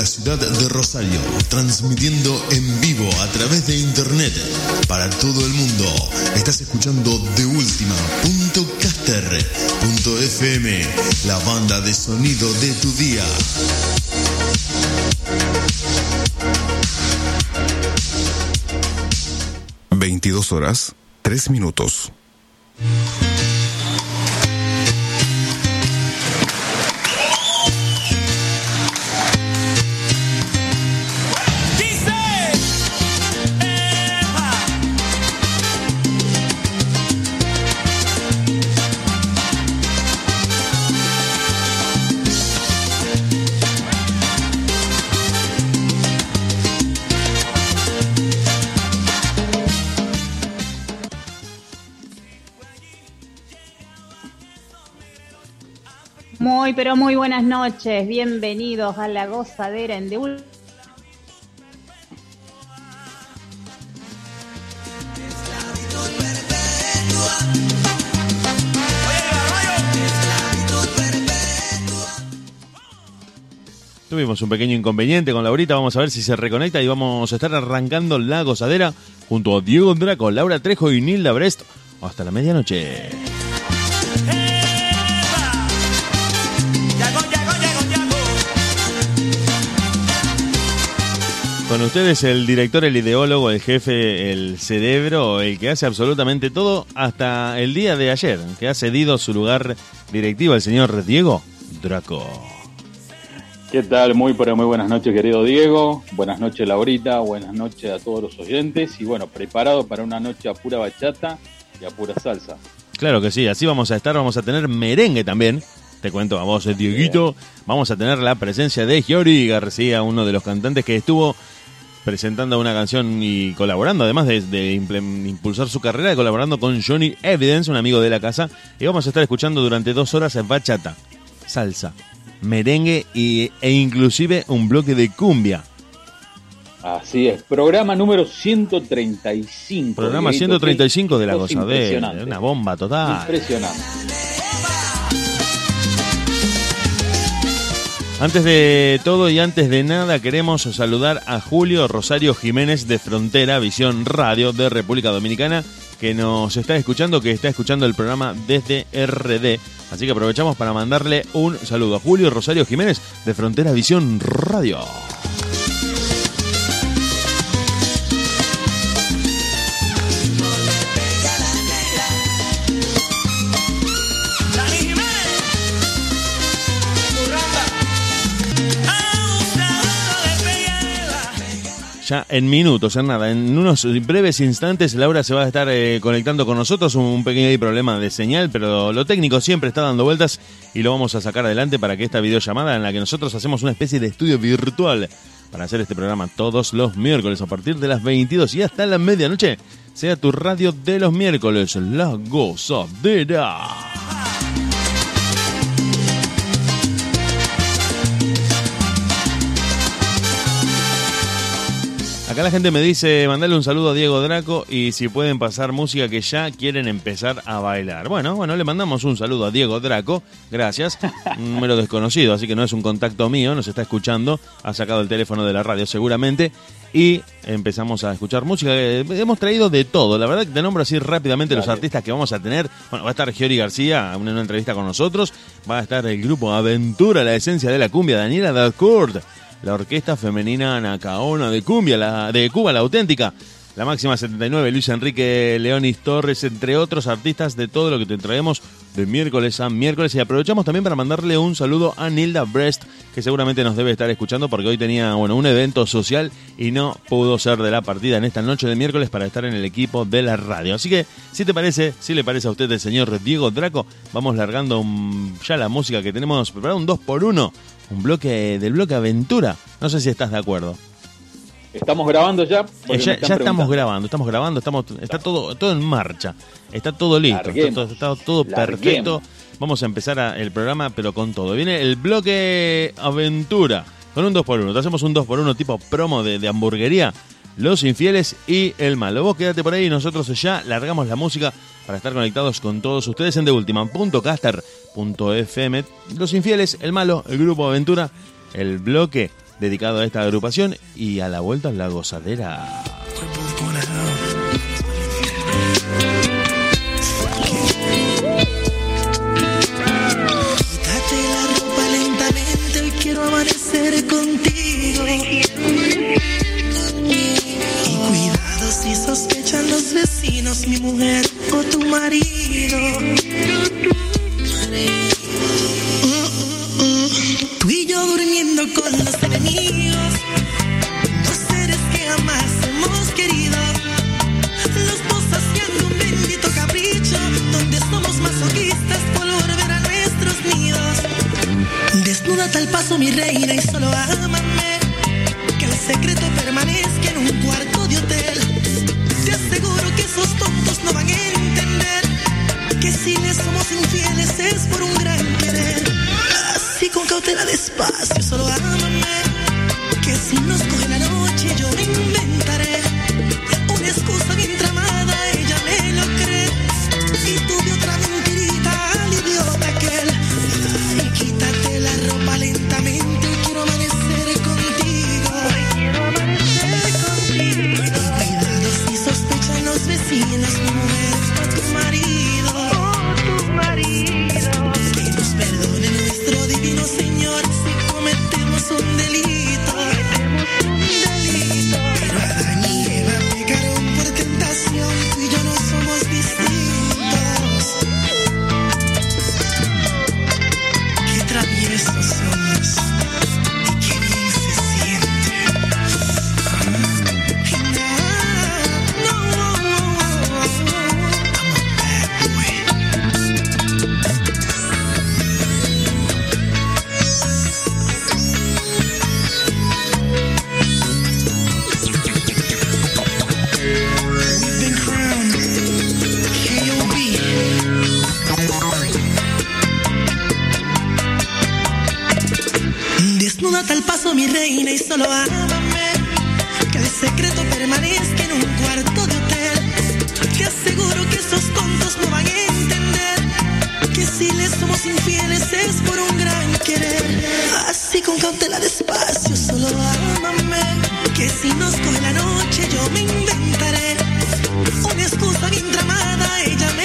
La ciudad de Rosario, transmitiendo en vivo a través de internet para todo el mundo. Estás escuchando deultima.caster.fm, la banda de sonido de tu día. Veintidós horas, tres minutos. Pero muy buenas noches. Bienvenidos a la gozadera en Deul. Tuvimos un pequeño inconveniente con Laurita, vamos a ver si se reconecta y vamos a estar arrancando la gozadera junto a Diego Draco, Laura Trejo y Nilda Brest hasta la medianoche. Con ustedes el director, el ideólogo, el jefe, el cerebro, el que hace absolutamente todo hasta el día de ayer, que ha cedido su lugar directivo al señor Diego Draco. ¿Qué tal? Muy pero muy buenas noches, querido Diego. Buenas noches, Laurita. Buenas noches a todos los oyentes. Y bueno, preparado para una noche a pura bachata y a pura salsa. Claro que sí, así vamos a estar, vamos a tener merengue también. Te cuento a vos, eh, Dieguito. Vamos a tener la presencia de Giori García, uno de los cantantes que estuvo presentando una canción y colaborando, además de, de impulsar su carrera, colaborando con Johnny Evidence, un amigo de la casa. Y vamos a estar escuchando durante dos horas bachata, salsa, merengue y, e inclusive un bloque de cumbia. Así es. Programa número 135. Programa Dieguito, 135 de la cosa impresionante. una bomba total. Impresionante. Antes de todo y antes de nada queremos saludar a Julio Rosario Jiménez de Frontera Visión Radio de República Dominicana que nos está escuchando, que está escuchando el programa desde RD. Así que aprovechamos para mandarle un saludo a Julio Rosario Jiménez de Frontera Visión Radio. Ya en minutos, en nada, en unos breves instantes Laura se va a estar eh, conectando con nosotros, un pequeño problema de señal, pero lo técnico siempre está dando vueltas y lo vamos a sacar adelante para que esta videollamada en la que nosotros hacemos una especie de estudio virtual para hacer este programa todos los miércoles a partir de las 22 y hasta la medianoche sea tu radio de los miércoles, La Gozadera. Acá la gente me dice, mandale un saludo a Diego Draco y si pueden pasar música que ya quieren empezar a bailar. Bueno, bueno, le mandamos un saludo a Diego Draco, gracias. Un número desconocido, así que no es un contacto mío, nos está escuchando, ha sacado el teléfono de la radio seguramente y empezamos a escuchar música. Eh, Hemos traído de todo, la verdad que te nombro así rápidamente los artistas que vamos a tener. Bueno, va a estar Giori García en una entrevista con nosotros, va a estar el grupo Aventura, la esencia de la cumbia, Daniela Dalcourt la orquesta femenina Nacaona de Cumbia, la, de Cuba, la auténtica, la máxima 79, Luis Enrique Leonis Torres, entre otros artistas de todo lo que te traemos de miércoles a miércoles. Y aprovechamos también para mandarle un saludo a Nilda Brest, que seguramente nos debe estar escuchando porque hoy tenía bueno, un evento social y no pudo ser de la partida en esta noche de miércoles para estar en el equipo de la radio. Así que, si te parece, si le parece a usted el señor Diego Draco, vamos largando ya la música que tenemos preparada, un 2 por 1 un bloque del bloque aventura. No sé si estás de acuerdo. ¿Estamos grabando ya? Eh, ya, estamos grabando, estamos grabando, estamos, está todo, todo en marcha, está todo listo, está todo, está todo perfecto. Vamos a empezar a- el programa, pero con todo. Viene el bloque aventura, con un 2x1. Te hacemos un 2x1 tipo promo de, de hamburguería, Los Infieles y El Malo. Vos quédate por ahí y nosotros ya largamos la música para estar conectados con todos ustedes en TheUltima.caster.fm. Los Infieles, El Malo, el Grupo Aventura, el bloque dedicado a esta agrupación y a la vuelta la gozadera. Si sospechan los vecinos, mi mujer o tu marido. Tú y yo durmiendo con los enemigos, dos seres que jamás hemos querido. Los dos haciendo un bendito capricho, donde somos masoquistas por volver a nuestros nidos. Desnúdate al paso, mi reina, y solo ámame. Que el secreto permanezca esos tontos no van a entender que si les somos infieles es por un gran querer. Así con cautela despacio, solo ámame. Que si nos Desnúdate al paso, mi reina, y solo ámame. Que el secreto permanezca en un cuarto de hotel. Te aseguro que esos tontos no van a entender. Que si les somos infieles es por un gran querer. Así con cautela despacio, solo ámame. Que si nos coge la noche yo me inventaré una excusa bien tramada, ella me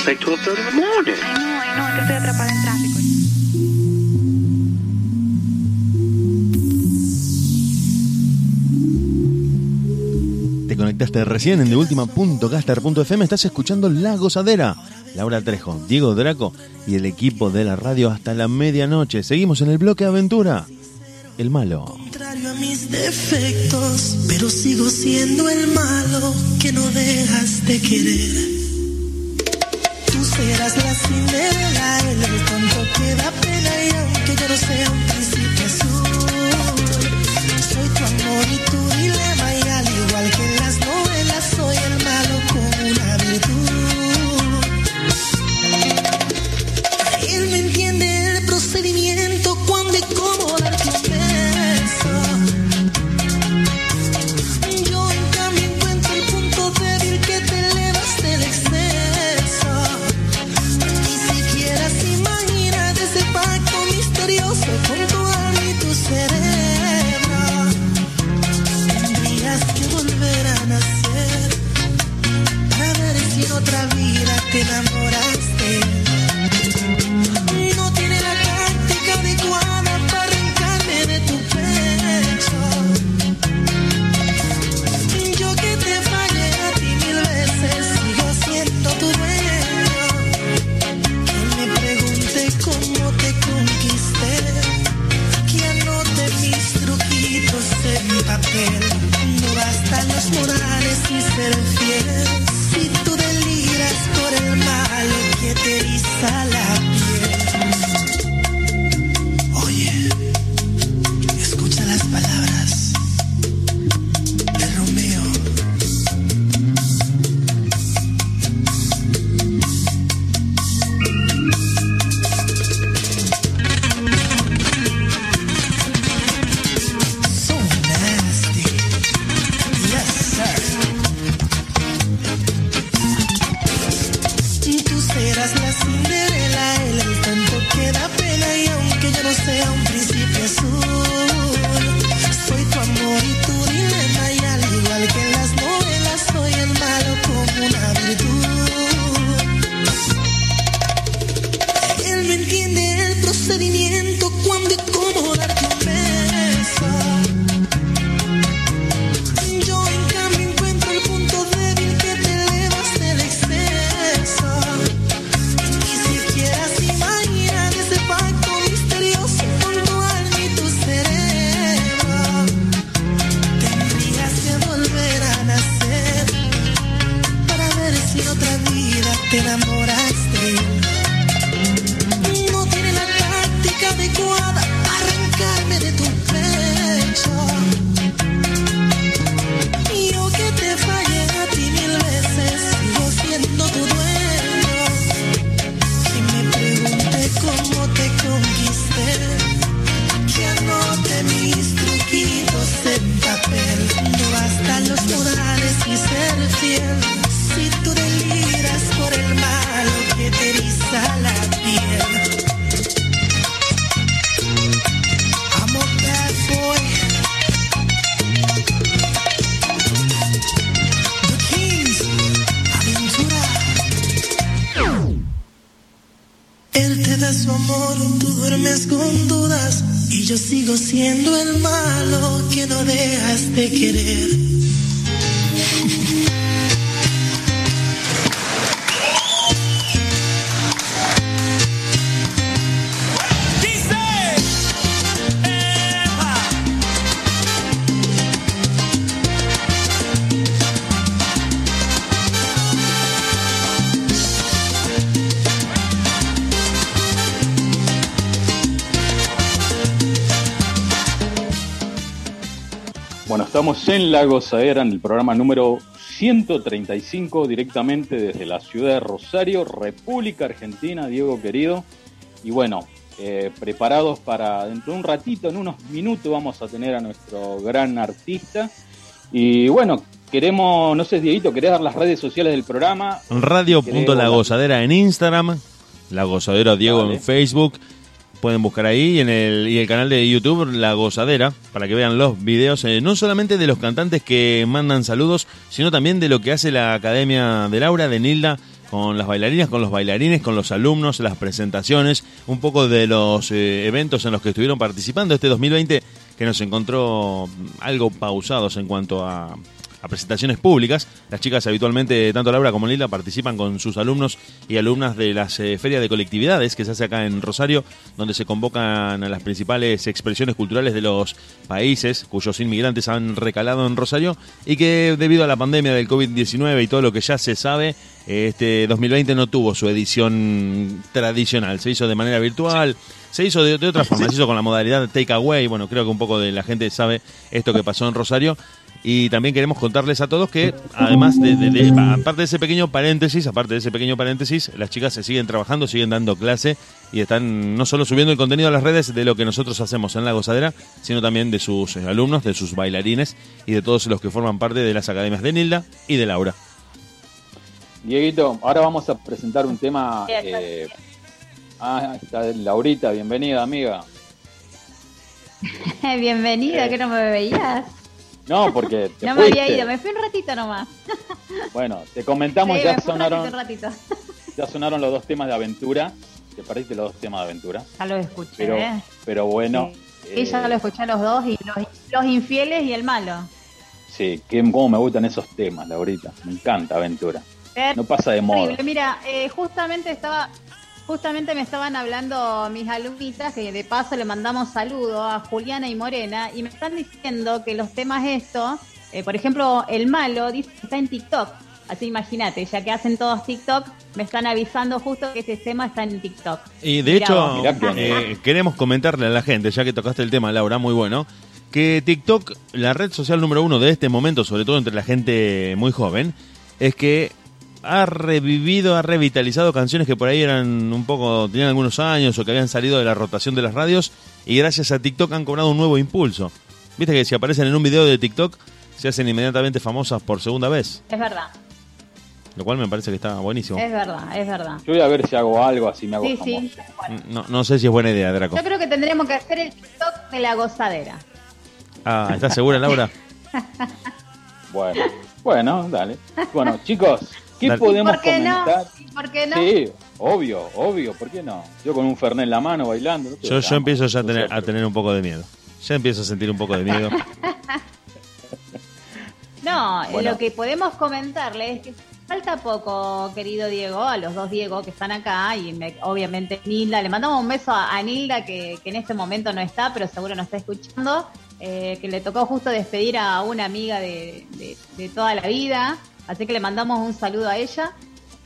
It's like 12.30 in the morning. Es que estoy atrapada en tráfico. Te conectaste recién en TheUltima.caster.fm. Estás escuchando La Gozadera. Laura Trejo, Diego Draco y el equipo de la radio hasta la medianoche. Seguimos en el bloque Aventura. El malo. Contrario a mis defectos, pero sigo siendo el malo que no dejas de querer. Serás la Cinderela, el tonto que da pena y aunque yo no sea un príncipe La Gozadera, en el programa número 135, directamente desde la ciudad de Rosario, República Argentina, Diego querido. Y bueno, eh, preparados para dentro de un ratito, en unos minutos, vamos a tener a nuestro gran artista. Y bueno, queremos, no sé, Dieguito, ¿querés dar las redes sociales del programa? Radio.la Gozadera en Instagram, La Gozadera Diego en Facebook. Pueden buscar ahí y en el, y el canal de YouTube La Gozadera para que vean los videos, eh, no solamente de los cantantes que mandan saludos, sino también de lo que hace la Academia de Laura, de Nilda, con las bailarinas, con los bailarines, con los alumnos, las presentaciones, un poco de los eh, eventos en los que estuvieron participando este 2020 que nos encontró algo pausados en cuanto a, a presentaciones públicas. Las chicas habitualmente, tanto Laura como Lila, participan con sus alumnos y alumnas de las eh, ferias de colectividades que se hace acá en Rosario, donde se convocan a las principales expresiones culturales de los países cuyos inmigrantes han recalado en Rosario y que debido a la pandemia del COVID-19 y todo lo que ya se sabe, este 2020 no tuvo su edición tradicional, se hizo de manera virtual. Se hizo de, de otra forma, se hizo con la modalidad take away. Bueno, creo que un poco de la gente sabe esto que pasó en Rosario. Y también queremos contarles a todos que, además de, de- de- aparte de ese pequeño paréntesis, aparte de ese pequeño paréntesis, las chicas se siguen trabajando, siguen dando clase y están no solo subiendo el contenido a las redes de lo que nosotros hacemos en la gozadera, sino también de sus eh, alumnos, de sus bailarines y de todos los que forman parte de las academias de Nilda y de Laura. Dieguito, ahora vamos a presentar un tema. Eh, ah, está Laurita, bienvenida, amiga. Bienvenida, Eh. que no me veías. No, porque te No me había ido, me fui un ratito nomás. Bueno, te comentamos, Sí, ya un sonaron, ratito, un ratito. ya sonaron los dos temas de aventura. Te perdiste los dos temas de aventura. Ya lo escuché, Pero, ¿eh? pero bueno. Sí, ya eh, lo escuché los dos, y los, los infieles y el malo. Sí, que, cómo me gustan esos temas, Laurita. Me encanta aventura. No pasa de moda. Mira, eh, justamente estaba, justamente me estaban hablando mis alumnitas, que de paso le mandamos saludos a Juliana y Morena, y me están diciendo que los temas estos Eh, por ejemplo, el malo dice que está en TikTok. Así imagínate, ya que hacen todos TikTok, me están avisando justo que ese tema está en TikTok. Y de Mirá hecho. Mirá eh, queremos comentarle a la gente, ya que tocaste el tema, Laura, muy bueno, que TikTok, la red social número uno de este momento, sobre todo entre la gente muy joven, es que ha revivido, ha revitalizado canciones que por ahí eran un poco, tenían algunos años o que habían salido de la rotación de las radios y gracias a TikTok han cobrado un nuevo impulso. Viste que si aparecen en un video de TikTok se hacen inmediatamente famosas por segunda vez, Es verdad, lo cual me parece que está buenísimo. es verdad, es verdad. Yo voy a ver si hago algo así me hago Sí, famoso. sí. Bueno, No, no sé si es buena idea, Draco. yo creo que tendremos que hacer el TikTok de la gozadera. Ah, ¿estás segura, Laura? Bueno, bueno, dale. Bueno, chicos, ¿qué Dale. podemos ¿Por qué no? comentar? ¿Por qué no? Sí, obvio, obvio, ¿por qué no? Yo con un Fernet en la mano bailando. no Yo, empiezo ya a tener, a tener un poco de miedo. Ya empiezo a sentir un poco de miedo. No, Bueno. lo que podemos comentarle es que falta poco, querido Diego, a los dos Diego que están acá y me- obviamente Nilda. Le mandamos un beso a, a Nilda que, que en este momento no está, pero seguro nos está escuchando. eh, que le tocó justo despedir a una amiga de, de- de toda la vida. Así que le mandamos un saludo a ella.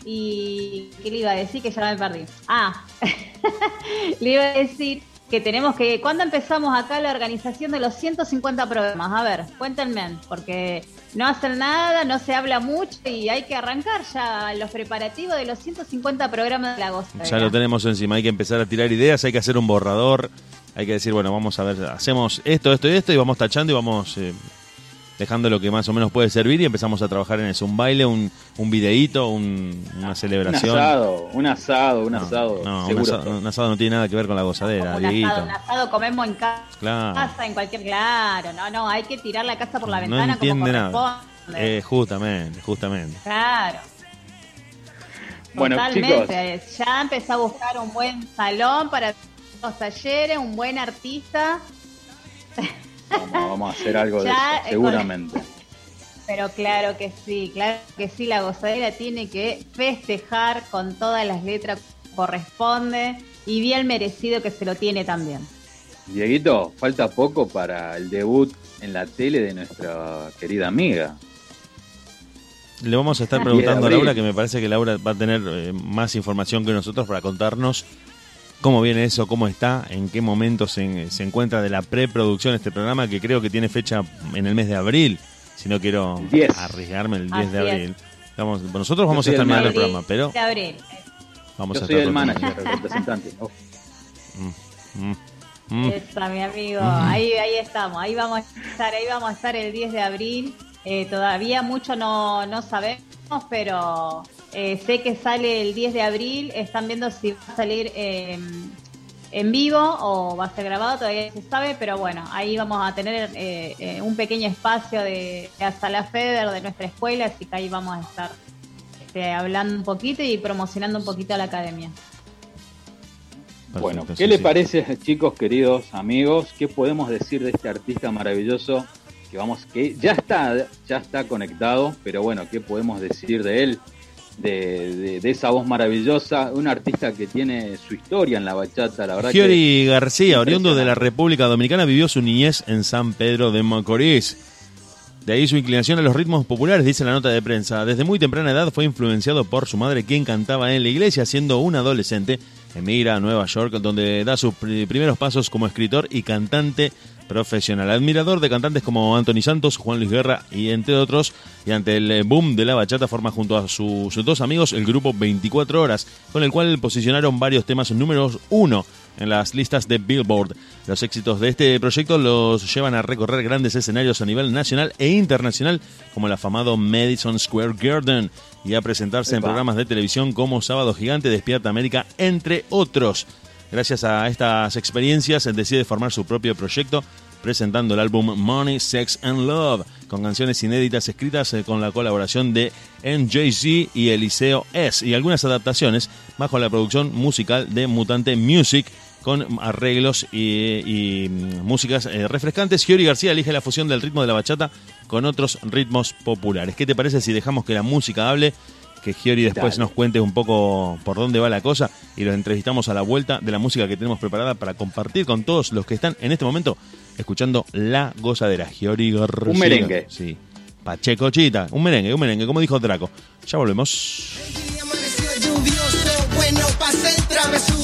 Y ¿qué le iba a decir? Que ya me perdí. Ah, le iba a decir que tenemos que... ¿Cuándo empezamos acá la organización de los 150 programas? A ver, cuéntenme, porque no hacen nada, no se habla mucho y hay que arrancar ya los preparativos de los 150 programas de la gozadera. Ya lo tenemos encima. Hay que empezar a tirar ideas, hay que hacer un borrador. Hay que decir, bueno, vamos a ver, hacemos esto, esto y esto y vamos tachando y vamos eh, dejando lo que más o menos puede servir y empezamos a trabajar en eso. Un baile, un, un videíto, un- una Un celebración. asado, un asado, un No, asado. no, un asado, un asado no tiene nada que ver con la gozadera, un asado, un asado comemos en ca- Claro. casa, en cualquier... Claro, no, no, hay que tirar la casa por la No ventana entiende como nada. corresponde. Eh, justamente, justamente. Claro. Bueno, Totalmente. Ya empecé a buscar un buen salón para los talleres, un buen artista, Vamos, vamos a hacer algo de eso, eh, seguramente. pero claro que sí, claro que sí, la gozadera tiene que festejar con todas las letras que corresponde y bien merecido que se lo tiene también. Dieguito, falta poco para el debut en la tele de nuestra querida amiga. Le vamos a estar preguntando a. Laura, que me parece que Laura va a tener eh, más información que nosotros para contarnos cómo viene eso, cómo está, en qué momento se, se encuentra de la preproducción este programa, que creo que tiene fecha en el mes de abril, si no quiero 10. arriesgarme el 10 Así de abril. Vamos, nosotros vamos a estar mirando el programa, pero De abril. vamos Yo a soy estar el manager, el representante. ¿no? Mm, mm. Esa, mi amigo. Ahí, ahí estamos. Ahí vamos a estar. Ahí vamos a estar el 10 de abril. Eh, todavía mucho no, no sabemos, pero eh, sé que sale el 10 de abril. Están viendo si va a salir eh, en vivo o va a ser grabado. Todavía no se sabe, pero bueno, ahí vamos a tener eh, eh, un pequeño espacio de, de hasta la FEDER de nuestra escuela, así que ahí vamos a estar este, hablando un poquito y promocionando un poquito a la academia. Bueno, ¿qué sí, le sí. parece, chicos, queridos amigos? ¿Qué podemos decir de este artista maravilloso que vamos, que ya está, ya está conectado, pero bueno, ¿qué podemos decir de él? De, de- de esa voz maravillosa, un artista que tiene su historia en la bachata, la verdad que Giori García, oriundo de la. República Dominicana, vivió su niñez en San Pedro de Macorís. De ahí su inclinación a los ritmos populares, dice la nota de prensa. Desde muy temprana edad fue influenciado por su madre, quien cantaba en la iglesia. Siendo un adolescente, emigra a Nueva York, donde da sus pri- primeros pasos como escritor y cantante profesional. Admirador de cantantes como Anthony Santos, Juan Luis Guerra y entre otros. Y ante el eh, boom de la bachata, forma junto a su- sus dos amigos el grupo 24 Horas, con el cual posicionaron varios temas números uno en las listas de Billboard. Los éxitos de este proyecto los llevan a recorrer grandes escenarios a nivel nacional e internacional, como el afamado Madison Square Garden, y a presentarse en programas de televisión como Sábado Gigante, Despierta América, entre otros. Gracias a estas experiencias, decide formar su propio proyecto, presentando el álbum Money, Sex and Love, con canciones inéditas escritas eh, con la colaboración de NJZ y Eliseo S, y algunas adaptaciones bajo la producción musical de Mutante Music, con arreglos y, y, mm, músicas eh, refrescantes. Giori García elige la fusión del ritmo de la bachata con otros ritmos populares. ¿Qué te parece si dejamos que la música hable? Que Giori después Dale. nos cuente un poco por dónde va la cosa y los entrevistamos a la vuelta de la música que tenemos preparada para compartir con todos los que están en este momento escuchando La Gozadera. Giori García. Un merengue. Sí. Pacheco Chita. Un merengue, un merengue, como dijo Draco. Ya volvemos. Amaneció lluvioso, bueno pa' hacer travesura.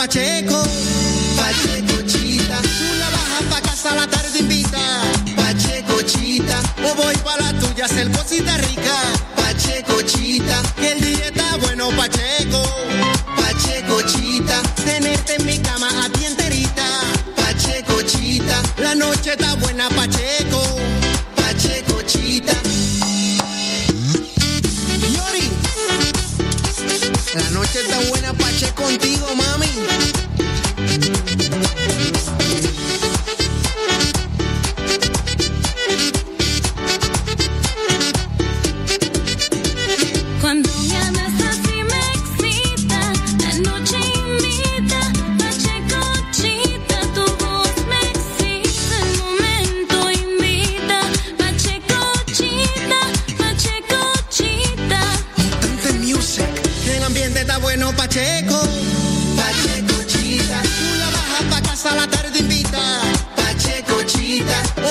Pacheco. Pacheco Chita, tú la bajas pa' casa la tarde invita. Pacheco Chita, o voy pa' la tuya a hacer cosita rica. Pacheco Chita, que el día está bueno, Pacheco. Pacheco Chita, tenerte en mi cama a ti enterita. Pacheco Chita, la noche está buena, Pache contigo, mami.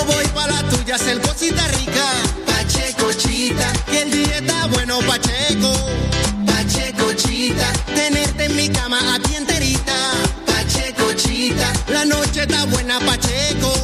Voy pa' la tuya hacer cosita rica. Pacheco Chita, que el día está bueno, Pacheco. Pacheco Chita, tenerte en mi cama a ti enterita. Pacheco Chita, la noche está buena. Pacheco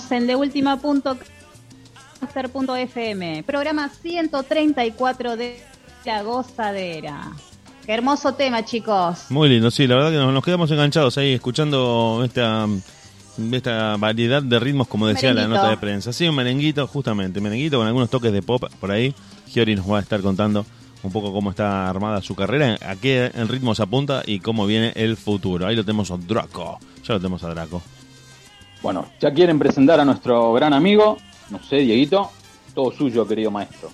Seguimos en de última punto FM, programa 134 de La Gozadera. Qué hermoso tema, chicos. Muy lindo, sí, la verdad que nos, quedamos enganchados ahí escuchando esta, esta variedad de ritmos, como decía la nota de prensa. Sí, un merenguito, justamente, merenguito con algunos toques de pop por ahí. Giori nos va a estar contando un poco cómo está armada su carrera, a qué en ritmos apunta y cómo viene el futuro. Ahí lo tenemos a Draco, ya lo tenemos a Draco. Bueno, ya quieren presentar a nuestro gran amigo, no sé, Dieguito, todo suyo, querido maestro.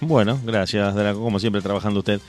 Bueno, gracias, Draco, como siempre trabajando usted.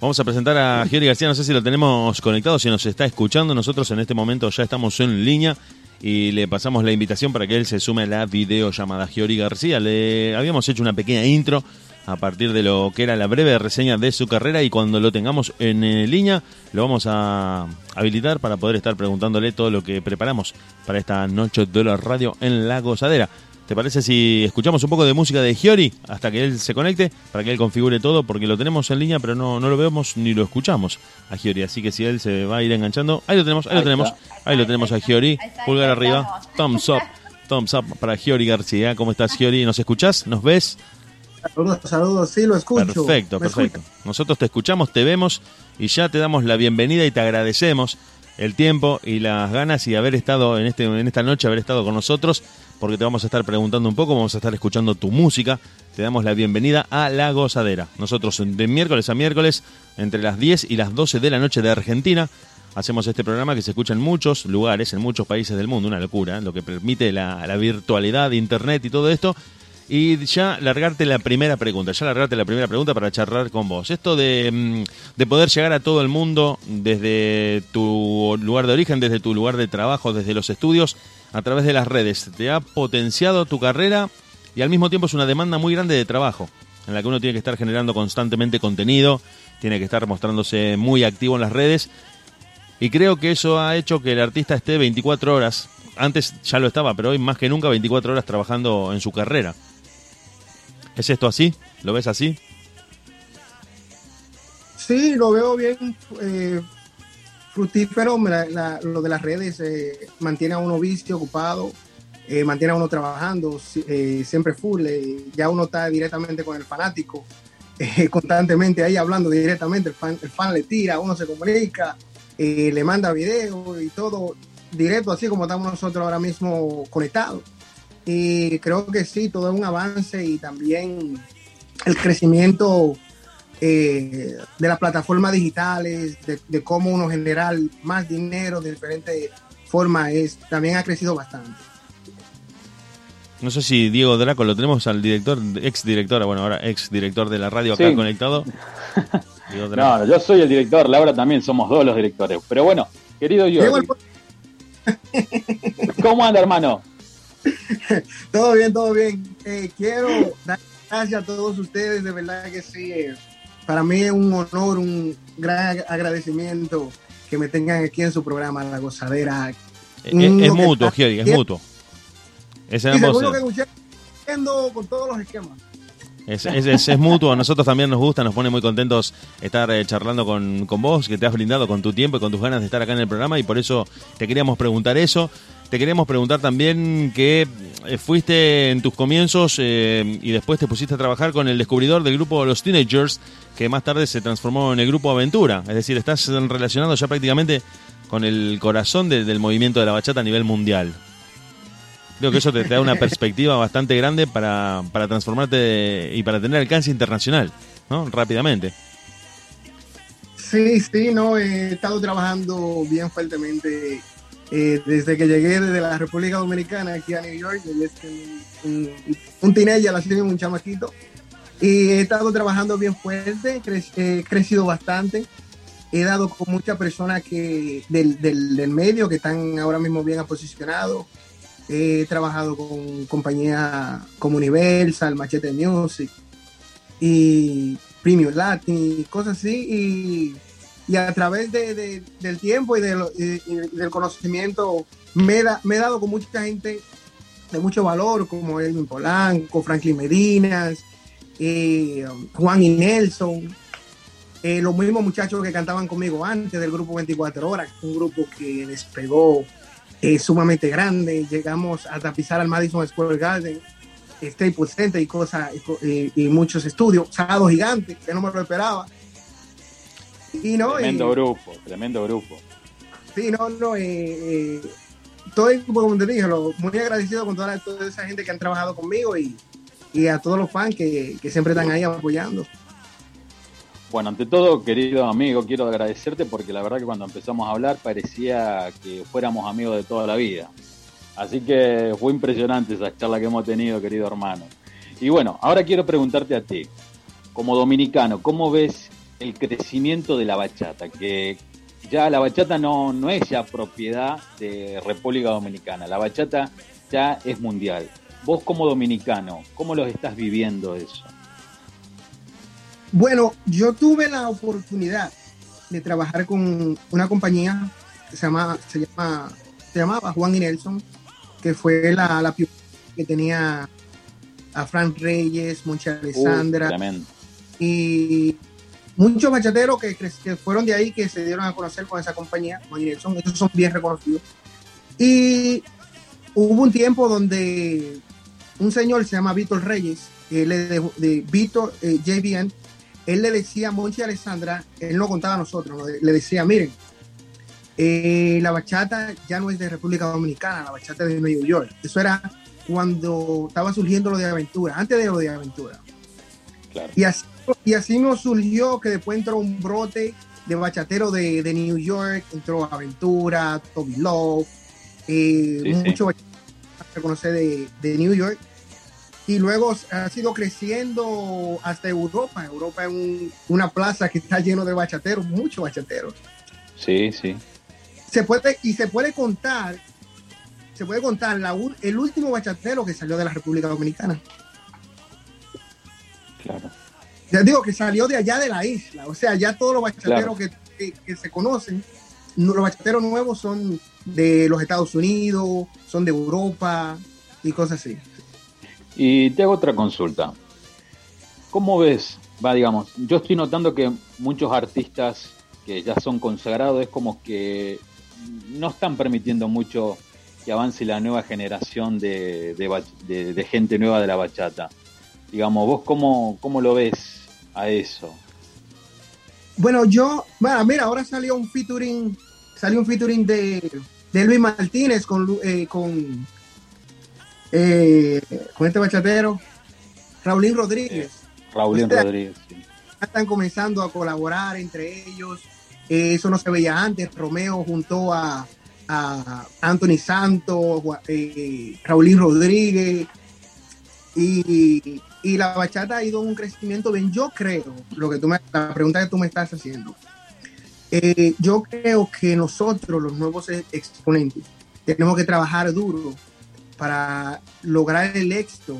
Vamos a presentar a Giori García, no sé si lo tenemos conectado, si nos está escuchando. Nosotros en este momento ya estamos en línea y le pasamos la invitación para que él se sume a la videollamada. Giori García, le habíamos hecho una pequeña intro a partir de lo que era la breve reseña de su carrera y cuando lo tengamos en eh, línea lo vamos a habilitar para poder estar preguntándole todo lo que preparamos para esta noche de la radio en la gozadera. ¿Te parece si escuchamos un poco de música de Giori hasta que él se conecte, para que él configure todo? Porque lo tenemos en línea, pero no, no lo vemos ni lo escuchamos a Giori. Así que si él se va a ir enganchando, ahí lo tenemos, ahí, lo tenemos, está. ahí lo tenemos a Giori. Pulgar arriba, thumbs up, thumbs up para Giori García. ¿Cómo estás, Giori? ¿Nos escuchás? ¿Nos ves? Saludos, saludos, sí, lo escucho. Perfecto, ¿Me perfecto. escucha? Nosotros te escuchamos, te vemos y ya te damos la bienvenida y te agradecemos el tiempo y las ganas y haber estado en este en esta noche haber estado con nosotros porque te vamos a estar preguntando un poco, vamos a estar escuchando tu música. Te damos la bienvenida a La Gozadera. Nosotros de miércoles a miércoles entre las 10 y las 12 de la noche de Argentina hacemos este programa que se escucha en muchos lugares, en muchos países del mundo, una locura, ¿eh? lo que permite la, la virtualidad, internet y todo esto. Y ya largarte la primera pregunta, ya largarte la primera pregunta para charlar con vos. Esto de, mm, de poder llegar a todo el mundo desde tu lugar de origen, desde tu lugar de trabajo, desde los estudios, a través de las redes, ¿te ha potenciado tu carrera y al mismo tiempo es una demanda muy grande de trabajo, en la que uno tiene que estar generando constantemente contenido, tiene que estar mostrándose muy activo en las redes y creo que eso ha hecho que el artista esté 24 horas, antes ya lo estaba, pero hoy más que nunca 24 horas trabajando en su carrera. ¿Es esto así? ¿Lo ves así? Sí, lo veo bien eh, fructífero. la- la- lo de las redes eh, mantiene a uno vicio, ocupado, eh, mantiene a uno trabajando, eh, siempre full. eh, ya uno está directamente con el fanático, constantemente ahí hablando directamente. El fan, el fan le tira, uno se comunica, le manda video y todo directo, así como estamos nosotros ahora mismo conectados. Y creo que sí, todo es un avance y también el crecimiento eh, de las plataformas digitales, de, de cómo uno generar más dinero de diferentes formas, es, también ha crecido bastante. No sé si Diego Draco lo tenemos al director, ex director, bueno, ahora ex director de la radio acá Sí. conectado. Diego Draco. No, yo soy el director, Laura también, somos dos los directores. Pero bueno, querido yo, Diego, ¿cómo anda, hermano? Todo bien, todo bien. Eh, quiero dar gracias a todos ustedes, de verdad que sí. eh, para mí es un honor, un gran agradecimiento que me tengan aquí en su programa La Gozadera. Es, que mutuo, Giori, es mutuo. Es, Y seguro que escuché con todos los esquemas. es, es- es- es mutuo, a nosotros también nos gusta, nos pone muy contentos estar eh, charlando con, con vos, que te has brindado con tu tiempo y con tus ganas de estar acá en el programa y por eso te queríamos preguntar eso. Te queríamos preguntar también que eh, fuiste en tus comienzos eh, y después te pusiste a trabajar con el descubridor del grupo Los Teenagers, que más tarde se transformó en el grupo Aventura. Es decir, estás relacionado ya prácticamente con el corazón de- del movimiento de la bachata a nivel mundial. Creo que eso te, te da una perspectiva bastante grande para, para transformarte y para tener alcance internacional, ¿no? Rápidamente. Sí, sí, no, he estado trabajando bien fuertemente eh, desde que llegué desde la República Dominicana aquí a New York. Yo un, un, un teenager, así mismo, un chamaquito. Y he estado trabajando bien fuerte, cre- he crecido bastante. He dado con muchas personas que del, del, del medio que están ahora mismo bien posicionados. He trabajado con compañías como Universal, Machete Music y Premium Latin cosas así. Y, y a través de, de- del tiempo y, de lo- del conocimiento me, he dado con mucha gente de mucho valor, como Elvin Polanco, Franklin Medinas, eh, Juan y Nelson, eh, los mismos muchachos que cantaban conmigo antes del grupo 24 Horas, un grupo que despegó eh, sumamente grande. Llegamos a tapizar al Madison Square Garden, Staples Center y cosas, y co- y, y muchos estudios. Sábado Gigante, que no me lo esperaba. Y no, Tremendo eh, grupo, tremendo grupo. Sí, no, no, eh, eh, estoy, como te dije, lo- muy agradecido con toda, la- toda esa gente que han trabajado conmigo y, y a todos los fans que, que siempre están ahí apoyando. Bueno, ante todo, querido amigo, quiero agradecerte porque la verdad que cuando empezamos a hablar parecía que fuéramos amigos de toda la vida. Así que fue impresionante esa charla que hemos tenido, querido hermano. Y bueno, ahora quiero preguntarte a ti, como dominicano, ¿cómo ves el crecimiento de la bachata? Que ya la bachata no, no es ya propiedad de República Dominicana, la bachata ya es mundial. Vos como dominicano, ¿cómo los estás viviendo eso? Bueno, yo tuve la oportunidad de trabajar con una compañía que se llama, se llama, se llamaba Juan y Nelson, que fue la, la que tenía a Fran Reyes, Moncha Alessandra Uh, y muchos bachateros que, que fueron de ahí que se dieron a conocer con esa compañía, Nelson, esos son bien reconocidos. Y hubo un tiempo donde un señor se llama Víctor Reyes, él de, de Víctor eh, JBN, él le decía a Monchi Alessandra, él no contaba a nosotros, ¿no? le decía, miren, eh, la bachata ya no es de República Dominicana, la bachata es de Nueva York. Eso era cuando estaba surgiendo lo de aventura, antes de lo de aventura. Claro. Y así, y así nos surgió que después entró un brote de bachatero de, de New York, entró Aventura, Toby Love, eh, Sí, sí. mucho bachatero de, de New York. Y luego ha sido creciendo hasta Europa. Europa es un- una plaza que está lleno de bachateros, muchos bachateros. Sí, sí. Se puede, y se puede contar, se puede contar la, el último bachatero que salió de la República Dominicana. Claro. Ya digo que salió de allá de la isla, o sea, ya todos los bachateros Claro. que, que- que se conocen, no- los bachateros nuevos son de los Estados Unidos, son de Europa y cosas así. Y te hago otra consulta. ¿Cómo ves? Va, digamos, yo estoy notando que muchos artistas que ya son consagrados es como que no están permitiendo mucho que avance la nueva generación de, de- de gente nueva de la bachata. Digamos, ¿vos cómo, cómo lo ves a eso? Bueno, yo, bueno, mira, ahora salió un featuring, salió un featuring de, de Luis Martínez con, eh, con, eh, con este bachatero, Raulín Rodríguez. Raulín O sea, Rodríguez. sí. están comenzando a colaborar entre ellos. Eh, eso no se veía antes. Romeo junto a, a Anthony Santos, eh, Raulín Rodríguez. Y, y la bachata ha ido en un crecimiento bien. Yo creo, lo que tú me, la pregunta que tú me estás haciendo, eh, yo creo que nosotros, los nuevos e- exponentes, tenemos que trabajar duro para lograr el éxito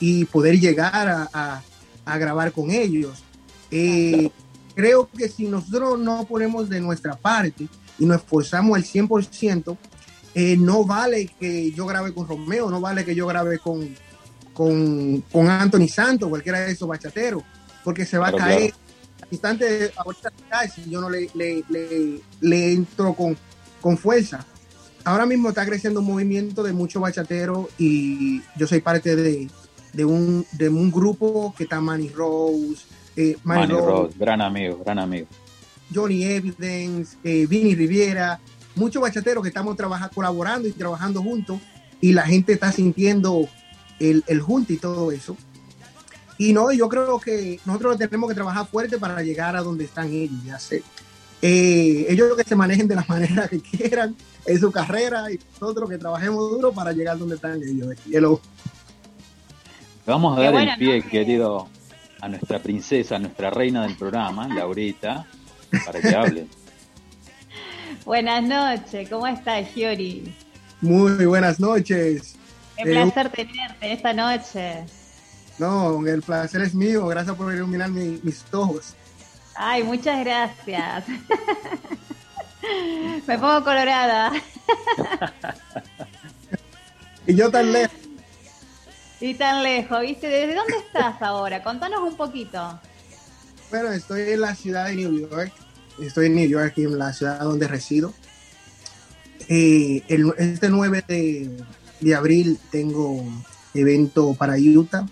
y poder llegar a, a- a grabar con ellos. Eh, creo que si nosotros no ponemos de nuestra parte y nos esforzamos al 100%, eh, no vale que yo grabe con Romeo, no vale que yo grabe con, con, con Anthony Santos, cualquiera de esos bachateros, porque se va Claro, a caer. claro. Instante, ahorita si yo no le, le, le, le entro con, con fuerza. Ahora mismo está creciendo un movimiento de muchos bachateros y yo soy parte de, de, un, de un grupo que está Manny Rose, eh, Manny Manny Rose, Rose, gran amigo, gran amigo. Johnny Evidence, eh, Vinny Riviera, muchos bachateros que estamos trabajando, colaborando y trabajando juntos y la gente está sintiendo el, el junte y todo eso. Y no, yo creo que nosotros tenemos que trabajar fuerte para llegar a donde están ellos, ya sé. Eh, ellos que se manejen de la manera que quieran en su carrera y nosotros que trabajemos duro para llegar donde están ellos. Y el- Vamos a dar el pie, querido, a nuestra princesa, a nuestra reina del programa, Laurita, para que hable. Buenas noches, ¿cómo estás, Giori? Muy buenas noches. Qué Eh, placer tenerte esta noche. No, el placer es mío. Gracias por iluminar mi- mis ojos. Ay, muchas gracias. Me pongo colorada. Y yo tan lejos. Y tan lejos, ¿viste? ¿Desde dónde estás ahora? Contanos un poquito. Bueno, estoy en la ciudad de New York. Estoy en New York, en la ciudad donde resido. Eh, el- este 9 de, de abril tengo evento para Utah.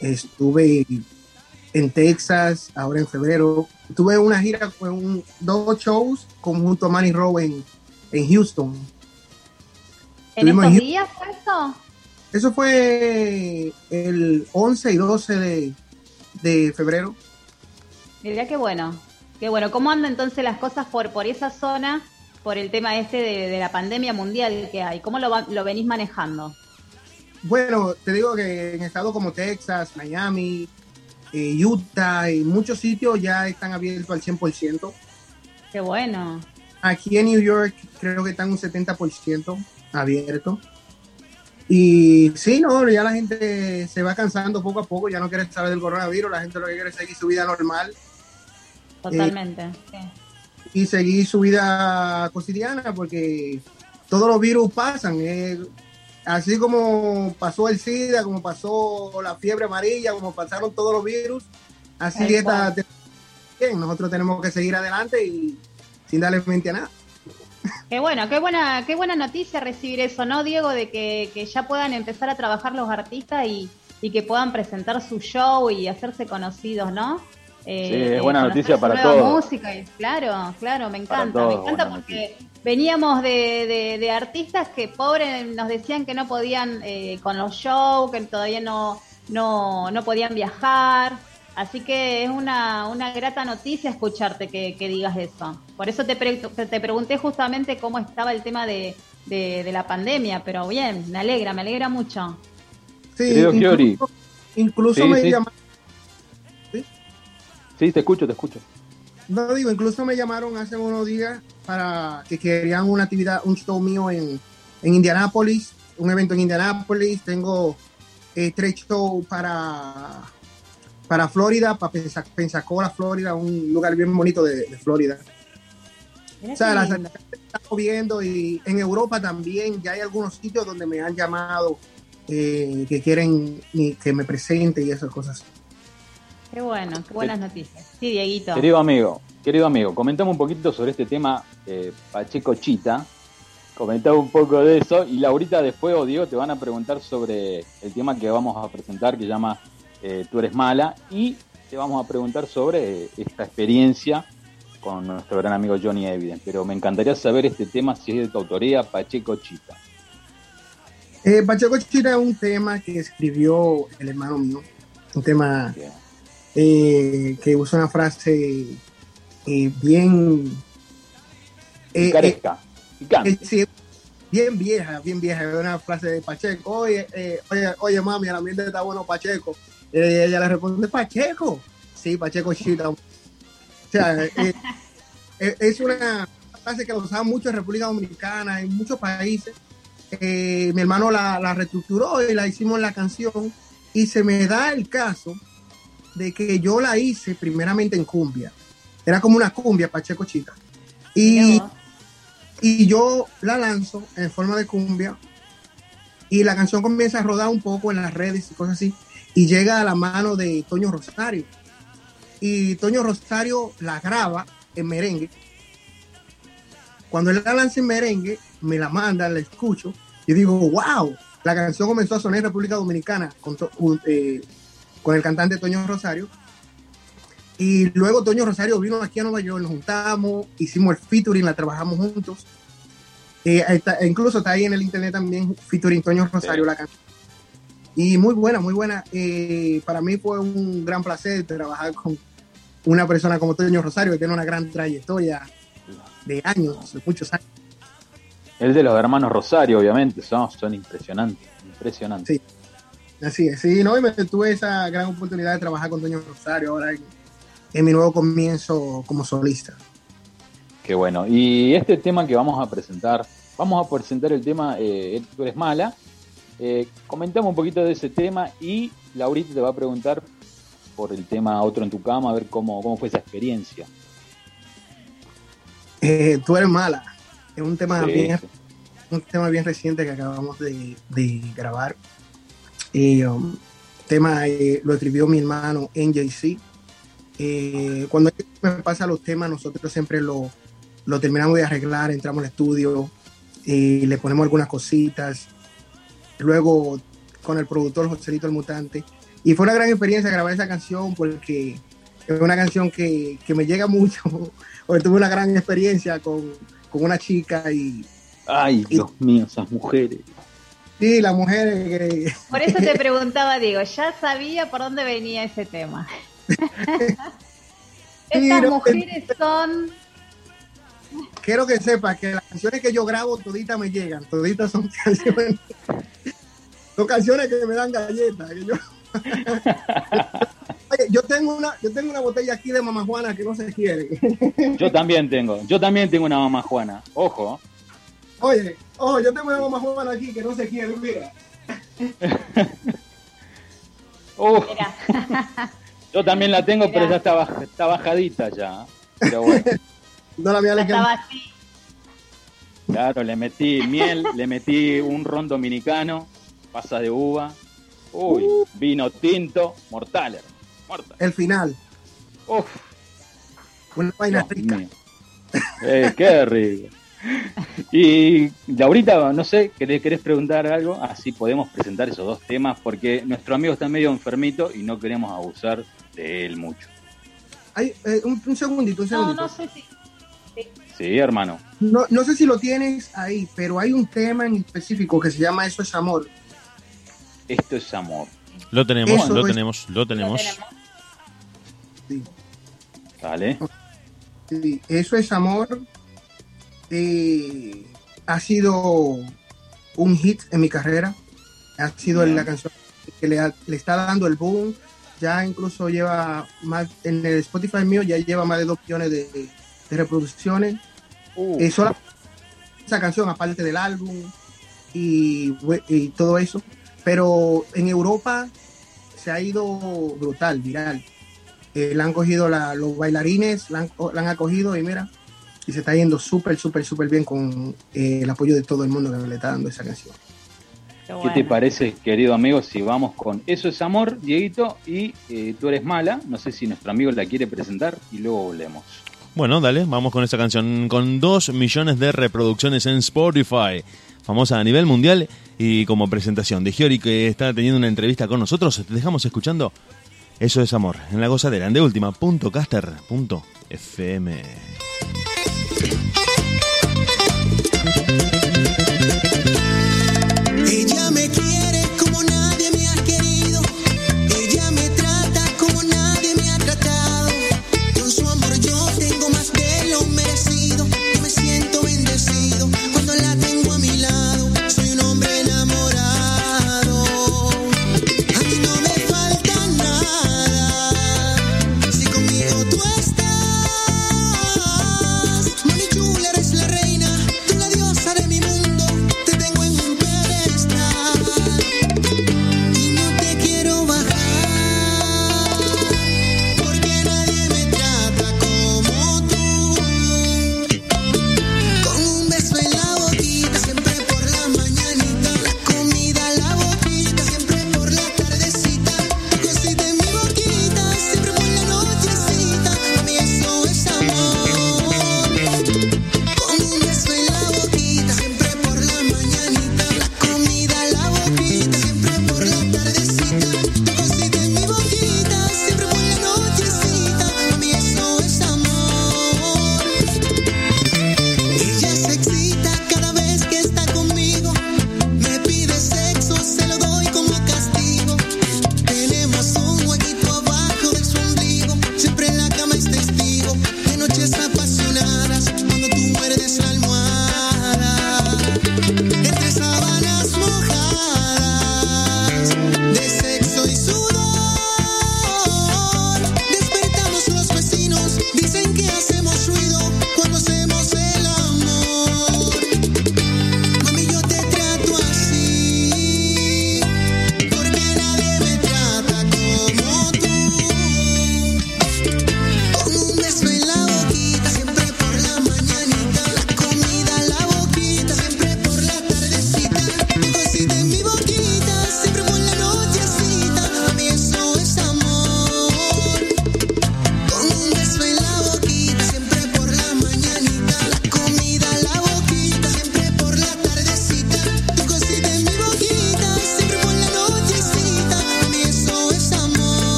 Estuve en Texas, ahora en febrero. Tuve una gira con un- dos shows conjunto a Manny Rowe en, en Houston. ¿En Estuvimos estos en días fue eso? Eso fue el 11 y 12 de, de febrero. Mirá qué bueno. Qué bueno. ¿Cómo andan entonces las cosas por, por esa zona, por el tema este de, de la pandemia mundial que hay? ¿Cómo lo, va- lo venís manejando? Bueno, te digo que en estados como Texas, Miami, eh, Utah y muchos sitios ya están abiertos al 100%. Qué bueno. Aquí en New York creo que están un 70% abierto. Y sí, no, ya la gente se va cansando poco a poco, ya no quiere saber del coronavirus, la gente lo que quiere es seguir su vida normal Totalmente. sí. Y seguir su vida cotidiana porque todos los virus pasan. eh, así como pasó el SIDA, como pasó la fiebre amarilla, como pasaron todos los virus, así esta cual. bien, nosotros tenemos que seguir adelante y sin darle mente a nada. Qué bueno, qué buena, qué buena noticia recibir eso, ¿no, Diego? De que, que ya puedan empezar a trabajar los artistas y, y que puedan presentar su show y hacerse conocidos, ¿no? Eh, Sí, es buena noticia para nueva todos. música, y- claro, claro, me encanta, todos, me encanta porque veníamos de, de- de artistas que pobres nos decían que no podían eh, con los shows, que todavía no, no, no podían viajar. Así que es una, una grata noticia escucharte que, que digas eso. Por eso te, pre- te pregunté justamente cómo estaba el tema de, de, de la pandemia, pero bien, me alegra, me alegra mucho. Sí, Querido Giori. incluso, incluso Sí, me sí. llamaron, Sí, te escucho, te escucho. no digo, incluso me llamaron hace unos días para que querían una actividad, un show mío en, en Indianápolis, un evento en Indianápolis, tengo eh, tres shows para, para Florida, para Pensa- Pensacola, Florida, un lugar bien bonito de, de Florida. O sea, las están moviendo y en Europa también ya hay algunos sitios donde me han llamado eh, que quieren ni- que me presente y esas cosas. Qué bueno, qué buenas noticias. Sí, Dieguito. Querido amigo, querido amigo, comentame un poquito sobre este tema eh, Pacheco Chita. Comentame un poco de eso y Laurita después o Diego te van a preguntar sobre el tema que vamos a presentar que llama eh, Tú eres mala y te vamos a preguntar sobre eh, esta experiencia con nuestro gran amigo Johnny Evidence. Pero me encantaría saber este tema si es de tu autoría, Pacheco Chita. Eh, Pacheco Chira es un tema que escribió el hermano mío, un tema eh, que usa una frase eh, bien... eh, Picaresca, picante. eh, sí, bien vieja, bien vieja, una frase de Pacheco, oye, eh, oye, oye mami, el ambiente está bueno Pacheco. Eh, ella le responde, Pacheco. Sí, Pacheco Chita. O sea, eh, eh, es una frase que la usaba mucho en República Dominicana, en muchos países. Eh, mi hermano la, la reestructuró y la hicimos en la canción. Y se me da el caso de que yo la hice primeramente en cumbia. Era como una cumbia, Pacheco Chita. Y, y yo la lanzo en forma de cumbia. Y la canción comienza a rodar un poco en las redes y cosas así. Y llega a la mano de Toño Rosario. Y Toño Rosario la graba en merengue. Cuando él la lanza en merengue, me la manda, la escucho y digo, wow, la canción comenzó a sonar en República Dominicana con, eh, con el cantante Toño Rosario. Y luego Toño Rosario vino aquí a Nueva York, nos juntamos, hicimos el featuring, la trabajamos juntos. Eh, está- incluso está ahí en el internet también, featuring Toño Rosario, la canción. Y muy buena, muy buena. Eh, para mí fue un gran placer trabajar con una persona como Toño Rosario, que tiene una gran trayectoria de años, de muchos años. El de los hermanos Rosario, obviamente, son, son impresionantes, impresionantes. Sí. Así es, sí, no, y me tuve esa gran oportunidad de trabajar con Toño Rosario ahora en, en mi nuevo comienzo como solista. Qué bueno. Y este tema que vamos a presentar, vamos a presentar el tema eh, Tú eres mala. Eh, comentamos un poquito de ese tema y Laurita te va a preguntar por el tema Otro en tu cama, a ver cómo, cómo fue esa experiencia. Eh, tú eres mala. Es un tema Sí, bien sí. un tema bien reciente que acabamos de, de grabar. Y um, tema eh, lo escribió mi hermano NJC. Eh, cuando me pasa los temas, nosotros siempre lo, lo terminamos de arreglar, entramos al estudio y le ponemos algunas cositas. Luego con el productor Joselito el Mutante. Y fue una gran experiencia grabar esa canción porque es una canción que, que me llega mucho. Porque tuve una gran experiencia con, con una chica y, Ay, Dios mío, esas mujeres. Sí, las mujeres que... Por eso te preguntaba, Diego, ya sabía por dónde venía ese tema. Estas mujeres son... Quiero que sepas que las canciones que yo grabo toditas me llegan, toditas son canciones, son canciones que me dan galletas. que yo- Oye, yo tengo una, yo tengo una botella aquí de mamá Juana que no se quiere. Yo también tengo, yo también tengo una mamá Juana. Ojo. Oye, oh, yo tengo una mamá Juana aquí que no se quiere, mira. Uf. Yo también la tengo, pero ya está, baj- está bajadita ya. Pero bueno, No la mía le Estaba así. claro, le metí miel, le metí un ron dominicano, pasa de uva, uy, vino tinto, mortal. El final. Uf, Una vaina Dios rica. Eh, qué rico. Y Laurita, no sé, ¿querés, ¿querés preguntar algo? Así podemos presentar esos dos temas, porque nuestro amigo está medio enfermito y no queremos abusar de él mucho. Ay, eh, un, un segundito, un segundito. no sé si. Sí, hermano. No, no sé si lo tienes ahí, pero hay un tema en específico que se llama Eso es amor. Esto es amor. Lo tenemos, lo es- tenemos, lo tenemos. Sí. ¿Vale? Sí, Eso es amor. Eh, ha sido un hit en mi carrera. Ha sido la canción que le, ha- le está dando el boom. Ya incluso lleva más, en el Spotify mío ya lleva más de 2 millones de, de reproducciones. Uh, Eh, sola- esa canción, aparte del álbum y, y todo eso. Pero en Europa se ha ido brutal, viral. Eh, la han cogido la- los bailarines, la han, la han acogido y mira, y se está yendo súper, súper, súper bien con eh, el apoyo de todo el mundo que le está dando esa canción. Qué ¿Qué te parece, querido amigo, si vamos con Eso es amor, Dieguito, y eh, tú eres mala? No sé si nuestro amigo la quiere presentar y luego volvemos. Bueno, dale, vamos con esa canción con 2 millones de reproducciones en Spotify, famosa a nivel mundial y como presentación de Giori que está teniendo una entrevista con nosotros, te dejamos escuchando Eso es amor, en la gozadera, en de Thank you.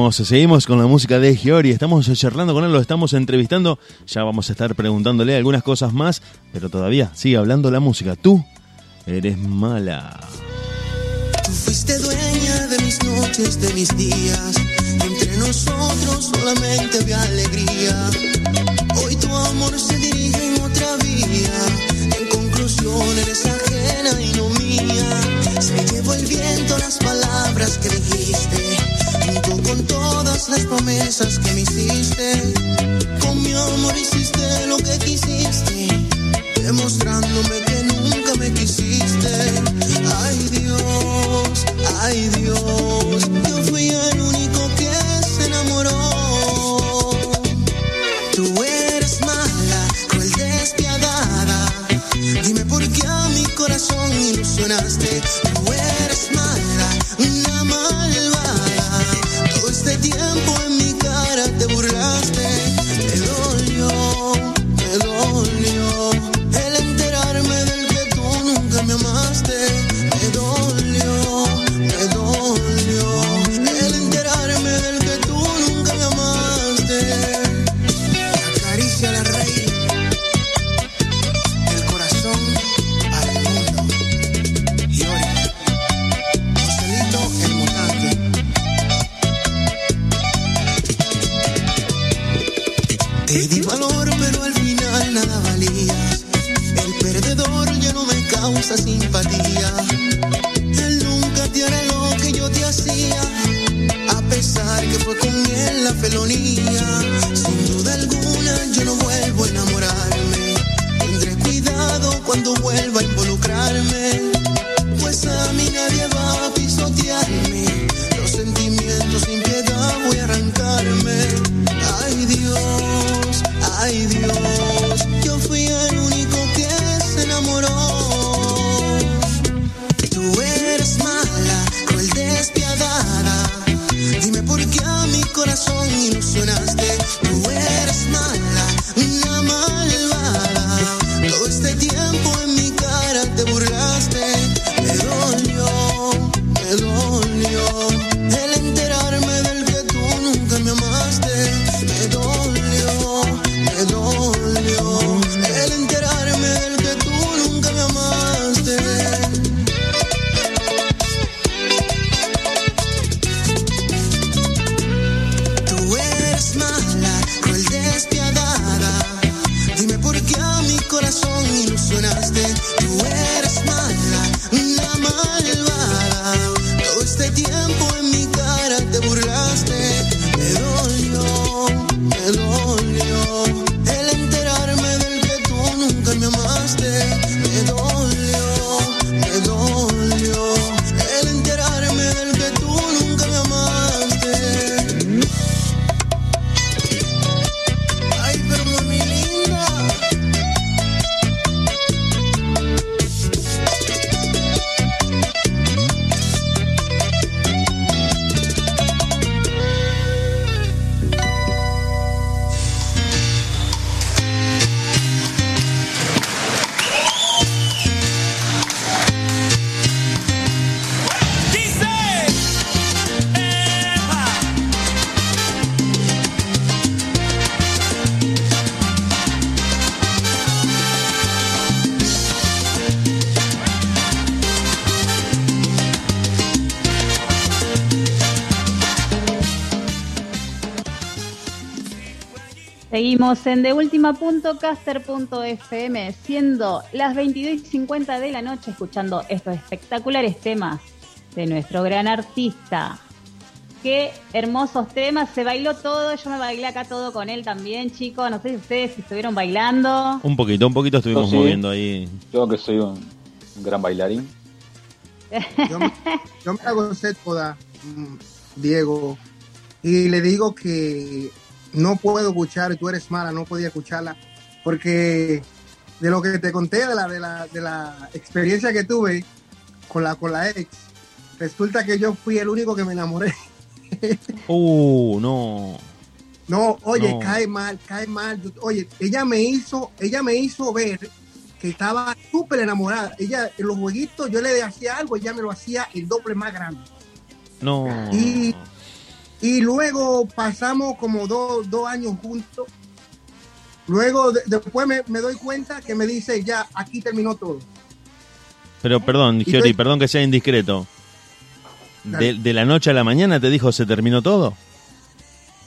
Seguimos, seguimos con la música de Giori, estamos charlando con él, lo estamos entrevistando, ya vamos a estar preguntándole algunas cosas más, pero todavía sigue hablando la música. Tú eres mala. Tú fuiste dueña de mis noches, de mis días. Entre nosotros solamente había alegría. Hoy tu amor se dirige en otra vía. En conclusión, eres ajena y no mía. Se llevó el viento las palabras que dijiste. Con todas las promesas que me hiciste. Con mi amor hiciste lo que quisiste. Demostrándome que nunca me quisiste. Ay Dios, ay Dios, yo fui el único que se enamoró. Tú eres mala, cruel, despiadada. Dime por qué a mi corazón ilusionaste. La felonía. Seguimos en deultima.caster.fm, siendo las 22 y 50 de la noche, escuchando estos espectaculares temas de nuestro gran artista. Qué hermosos temas, se bailó todo, yo me bailé acá todo con él también, chicos. No sé si ustedes estuvieron bailando. Un poquito, un poquito estuvimos sí. moviendo ahí. Yo que soy un, un gran bailarín. Yo me, yo me la gocé toda, mm, Diego, y le digo que no puedo escuchar, tú eres mala, no podía escucharla, porque de lo que te conté de la, de la, de la experiencia que tuve con la, con la ex, resulta que yo fui el único que me enamoré. Uh, no. No, oye, No. cae mal, cae mal. Oye, ella me hizo, ella me hizo ver que estaba súper enamorada. Ella, en los jueguitos, yo le hacía algo, ella me lo hacía el doble más grande. No. Y Y luego pasamos como dos, dos años juntos. Luego, de- después me, me doy cuenta que me dice, ya, aquí terminó todo. Pero perdón, Y Giori, perdón que sea indiscreto. De, de la noche a la mañana te dijo se terminó todo.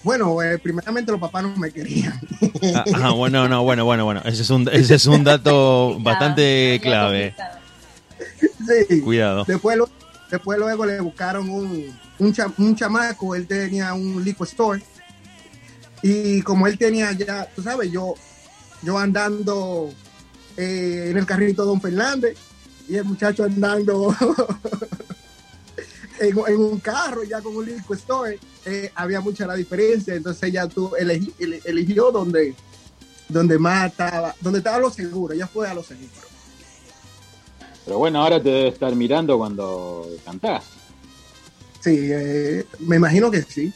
Bueno, eh, primeramente los papás no me querían. Ah, ah, bueno, no, bueno, bueno, bueno. Ese es un, ese es un dato bastante clave. Sí. Cuidado. Después, lo- después luego le buscaron un, un, cha- un chamaco, él tenía un liquor store. Y como él tenía ya, tú sabes, yo, yo andando eh, en el carrito Don Fernández y el muchacho andando en, un carro ya con un liquor store, eh, había mucha la diferencia. Entonces ya tú elegi- ele- eligió donde, donde más estaba, donde estaba lo seguro, ya fue a lo seguro. Pero bueno, ahora te debe estar mirando cuando cantás. Sí, eh, me imagino que sí.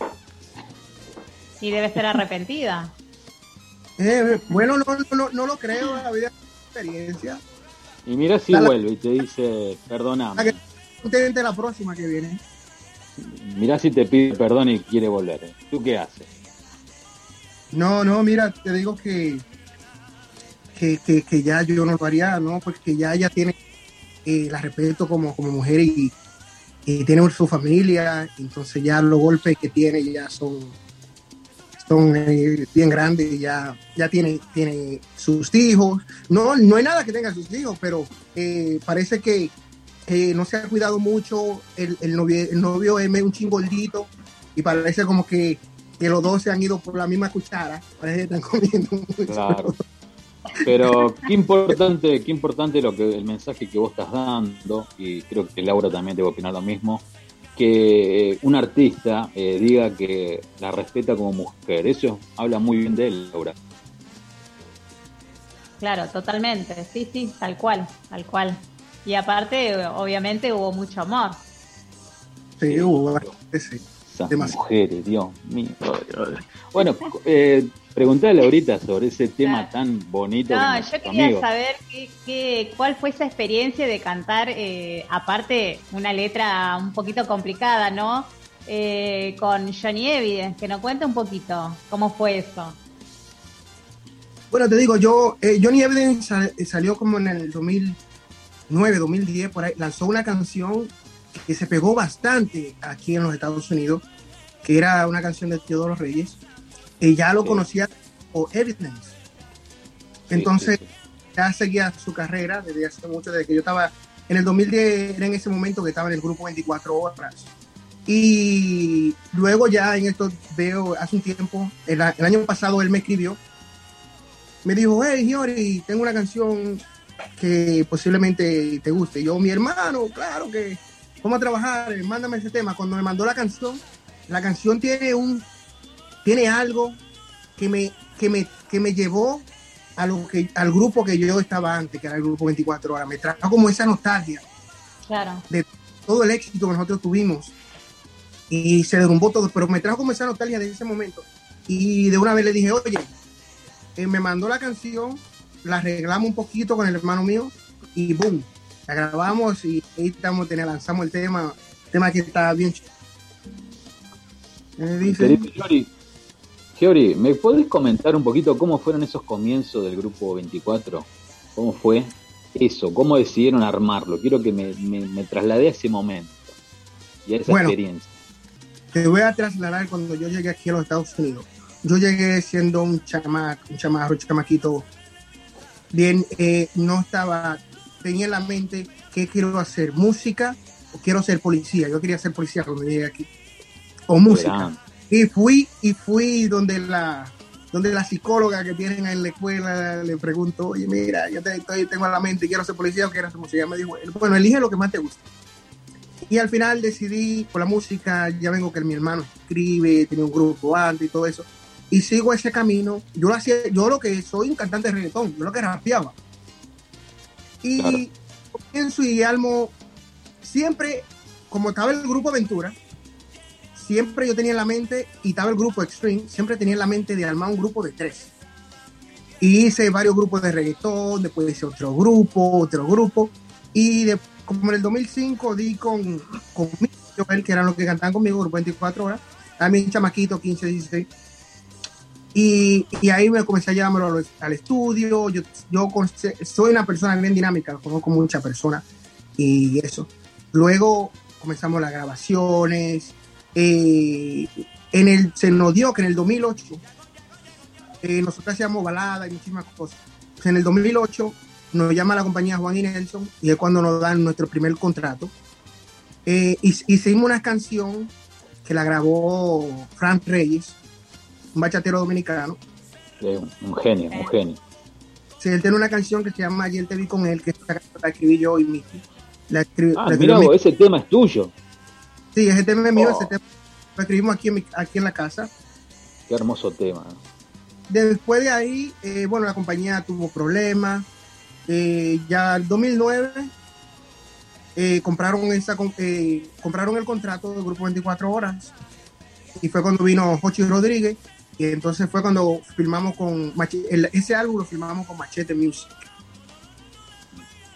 Y debe estar arrepentida. Eh, bueno, no, no, no lo creo, la vida experiencia. Y mira si Dale. vuelve y te dice, perdóname. Usted la próxima que viene. Mirá si te pide perdón y quiere volver. ¿Tú qué haces? No, no, mira, te digo que, que, que, que ya yo no lo haría, ¿no? Porque ya ella tiene, eh, la respeto como, como mujer y, y tiene su familia, entonces ya los golpes que tiene ya son, son eh, bien grandes, ya, ya tiene, tiene sus hijos. No, no hay nada que tenga sus hijos, pero eh, parece que no se ha cuidado mucho, el, novio, el novio es medio un chingolito y parece como que, que los dos se han ido por la misma cuchara, parece que están comiendo mucho. Claro. Pero qué importante, qué importante lo que el mensaje que vos estás dando, y creo que Laura también debe opinar lo mismo, que eh, un artista eh, diga que la respeta como mujer. Eso habla muy bien de él, Laura. Claro, totalmente. Sí, sí, tal cual, tal cual. Y aparte, obviamente, hubo mucho amor. Sí, hubo bastante, sí. Esas Demasiado. mujeres, Dios mío. Bueno, eh, preguntale ahorita sobre ese tema tan bonito. No, yo quería amigos. saber qué, qué- cuál fue esa experiencia de cantar, eh, aparte, una letra un poquito complicada, ¿no? Eh, con Johnny Evidence, que nos cuente un poquito cómo fue eso. Bueno, te digo, yo, eh, Johnny Evidence sal- salió como en el 2009, 2010, por ahí, lanzó una canción que se pegó bastante aquí en los Estados Unidos, que era una canción de Teodoro Reyes, y ya lo conocía o Evidence. Entonces, ya seguía su carrera desde hace mucho, desde que yo estaba en el 2010, era en ese momento que estaba en el grupo 24 horas. Y luego ya en esto veo, hace un tiempo, el, el año pasado él me escribió, me dijo, hey, Giori, tengo una canción que posiblemente te guste. Yo, mi hermano, claro que vamos a trabajar, eh, mándame ese tema. Cuando me mandó la canción, la canción tiene un, tiene algo que me, que me, que me llevó a lo que, al grupo que yo estaba antes, que era el grupo 24 horas. Me trajo como esa nostalgia Claro. de todo el éxito que nosotros tuvimos y se derrumbó todo, pero me trajo como esa nostalgia de ese momento y de una vez le dije, oye, eh, me mandó la canción, la arreglamos un poquito con el hermano mío y boom, la grabamos y ahí estamos, lanzamos el tema, tema que está bien Eh, dice, Giori, ¿me podés comentar un poquito cómo fueron esos comienzos del grupo 24? ¿Cómo fue eso? ¿Cómo decidieron armarlo? Quiero que me, me, me trasladé a ese momento y a esa Bueno. experiencia. te voy a trasladar cuando yo llegué aquí a los Estados Unidos. Yo llegué siendo un chamaco, un chamarro, un chamaquito. Bien, eh, no estaba, tenía en la mente qué quiero hacer, música o quiero ser policía. Yo quería ser policía cuando llegué aquí. O música. Verán. Y fui, y fui donde la, donde la psicóloga que tienen en la escuela le pregunto, oye, mira, yo te, estoy- tengo en la mente, quiero ser policía o quiero ser música. Me dijo, bueno, elige lo que más te guste. Y al final decidí por la música, ya vengo que mi hermano escribe, tiene un grupo antes y todo eso. Y sigo ese camino. Yo lo hacía, yo lo que soy un cantante de reggaetón, yo lo que rapeaba. Y pienso y Almo, siempre, como estaba el grupo Aventura, siempre yo tenía en la mente, y estaba el grupo Extreme, siempre tenía en la mente de armar un grupo de tres. Y hice varios grupos de reggaetón, después hice otro grupo, otro grupo, y de, como en el 2005 di con, con Joel, que eran los que cantaban conmigo, grupo 24 horas, mi chamaquito, 15, 16. Y, y ahí me comencé a llevarlo al estudio. Yo, yo con- soy una persona bien dinámica, conozco muchas personas y eso. Luego comenzamos las grabaciones. Eh, en el, se nos dio que en el 2008 eh, nosotros hacíamos baladas y muchísimas cosas. En el 2008 nos llama la compañía Juan y Nelson y es cuando nos dan nuestro primer contrato. Eh, hic- hicimos una canción que la grabó Frank Reyes, un bachatero dominicano. Un, un genio, un genio. Sí, él tiene una canción que se llama Ayer te vi con él, que la escribí yo y Miki. La Ah, la escribió mira, ese tema es tuyo. Sí, ese tema es mío, Oh. ese tema lo escribimos aquí en, mi- aquí en la casa. Qué hermoso tema. Después de ahí, eh, bueno, la compañía tuvo problemas. Eh, ya el 2009 eh, compraron esa eh, compraron el contrato del grupo 24 horas y fue cuando vino Jochi Rodríguez y entonces fue cuando filmamos con el- ese álbum lo filmamos con Machete Music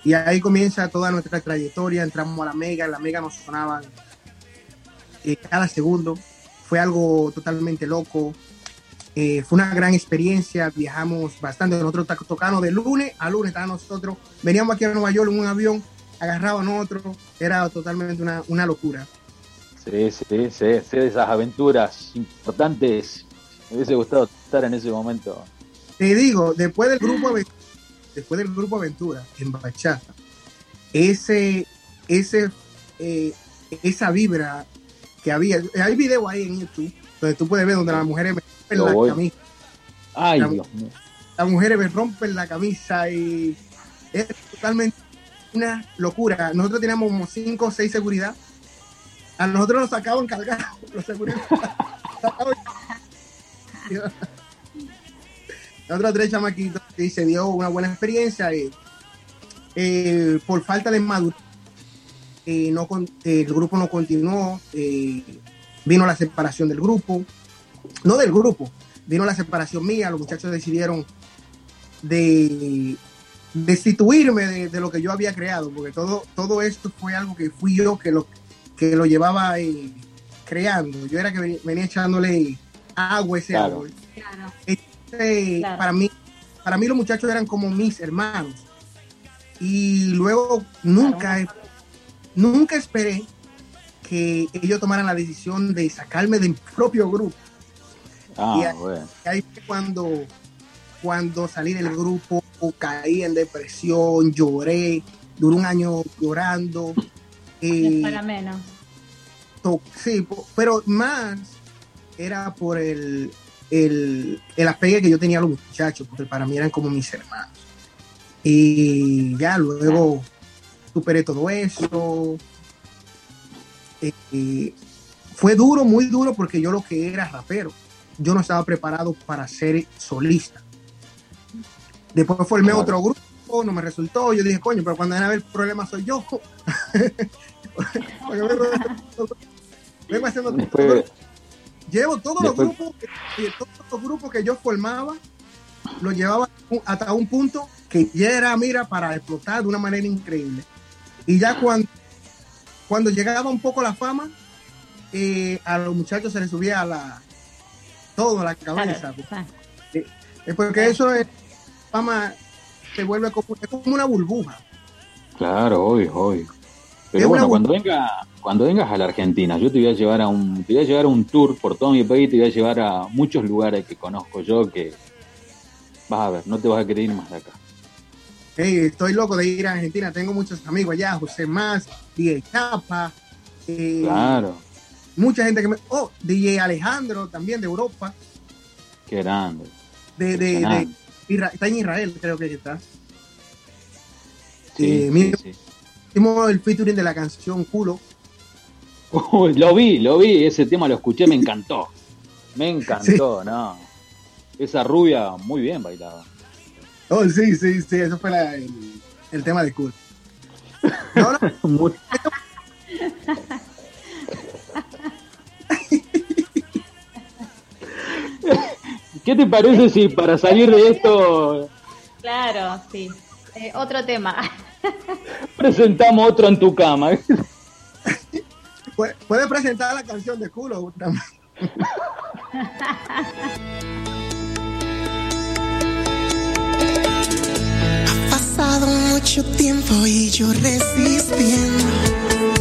y ahí comienza toda nuestra trayectoria entramos a la Mega en la Mega nos sonaban eh, cada segundo fue algo totalmente loco eh, fue una gran experiencia, viajamos bastante, nosotros to- tocamos de lunes a lunes, estábamos nosotros, veníamos aquí a Nueva York en un avión, agarraban otro, era totalmente una, una locura. Sí, sí, sí, sí, esas aventuras importantes. Me hubiese gustado estar en ese momento. Te digo, después del grupo Aventura, después del grupo Aventura en Bachata, ese, ese, eh, esa vibra que había, hay video ahí en YouTube donde tú puedes ver donde las mujeres me rompen la voy. camisa, Ay, La- Dios mío. las mujeres me rompen la camisa y es totalmente una locura. Nosotros teníamos como cinco o seis seguridad. A nosotros nos sacaban cargados los seguridad. Nosotros tres chamaquitos y se dio una buena experiencia. eh, eh, por falta de madurez, eh, no con- eh, el grupo no continuó. eh, vino la separación del grupo. No del grupo, vino la separación mía. Los muchachos decidieron de destituirme de, de lo que yo había creado, porque todo, todo esto fue algo que fui yo que lo, que lo llevaba eh, creando. Yo era que venía, venía echándole agua ese Claro. árbol. Claro. Este, Claro. para mí, para mí los muchachos eran como mis hermanos. Y luego nunca, nunca esperé que ellos tomaran la decisión de sacarme del propio grupo. Ah, Y ahí- bueno. y ahí fue cuando, cuando salí del grupo, caí en depresión, lloré, duré un año llorando. Eh, es para menos. to- sí, pero más era por el, el, el apegue que yo tenía a los muchachos, porque para mí eran como mis hermanos. Y ya luego superé todo eso. Eh, eh, fue duro, muy duro, porque yo lo que era rapero, yo no estaba preparado para ser solista. Después formé otro grupo, no me resultó. Yo dije, coño, pero cuando viene a ver el problema soy yo. Vengo, haciendo Después, Llevo todos los grupos, que- eh, todos los grupos que yo formaba, los llevaba hasta un punto que ya era, mira, para explotar de una manera increíble. Y ya cuando, cuando llegaba un poco la fama, eh, a los muchachos se les subía la, todo a la cabeza. Claro, Eh, Es porque eso es, fama se vuelve como, es como una burbuja. claro, obvio, obvio. Pero Es bueno, cuando venga, cuando vengas a la Argentina, yo te voy a llevar a un, te voy a llevar a un tour por todo mi país, te voy a llevar a muchos lugares que conozco yo que vas a ver, no te vas a querer ir más de acá. Hey, estoy loco de ir a Argentina, tengo muchos amigos allá, José Más, DJ Chapa, eh, Claro, mucha gente que me... Oh, DJ Alejandro también de Europa, qué grande. de, de, de está en Israel, creo que está. Sí, Eh, sí. Hicimos el featuring de la canción Culo. Uy, lo vi, lo vi, ese tema lo escuché, me encantó. Me encantó, no. Esa rubia muy bien bailaba. Oh, sí, sí, sí, eso fue la- el, el tema de Culo. No, no, ¿Qué te parece si para salir de esto Claro, sí. Eh, otro tema. presentamos otro en tu cama? puede, puede presentar la canción de Culo también. Pasado mucho tiempo y yo resistiendo.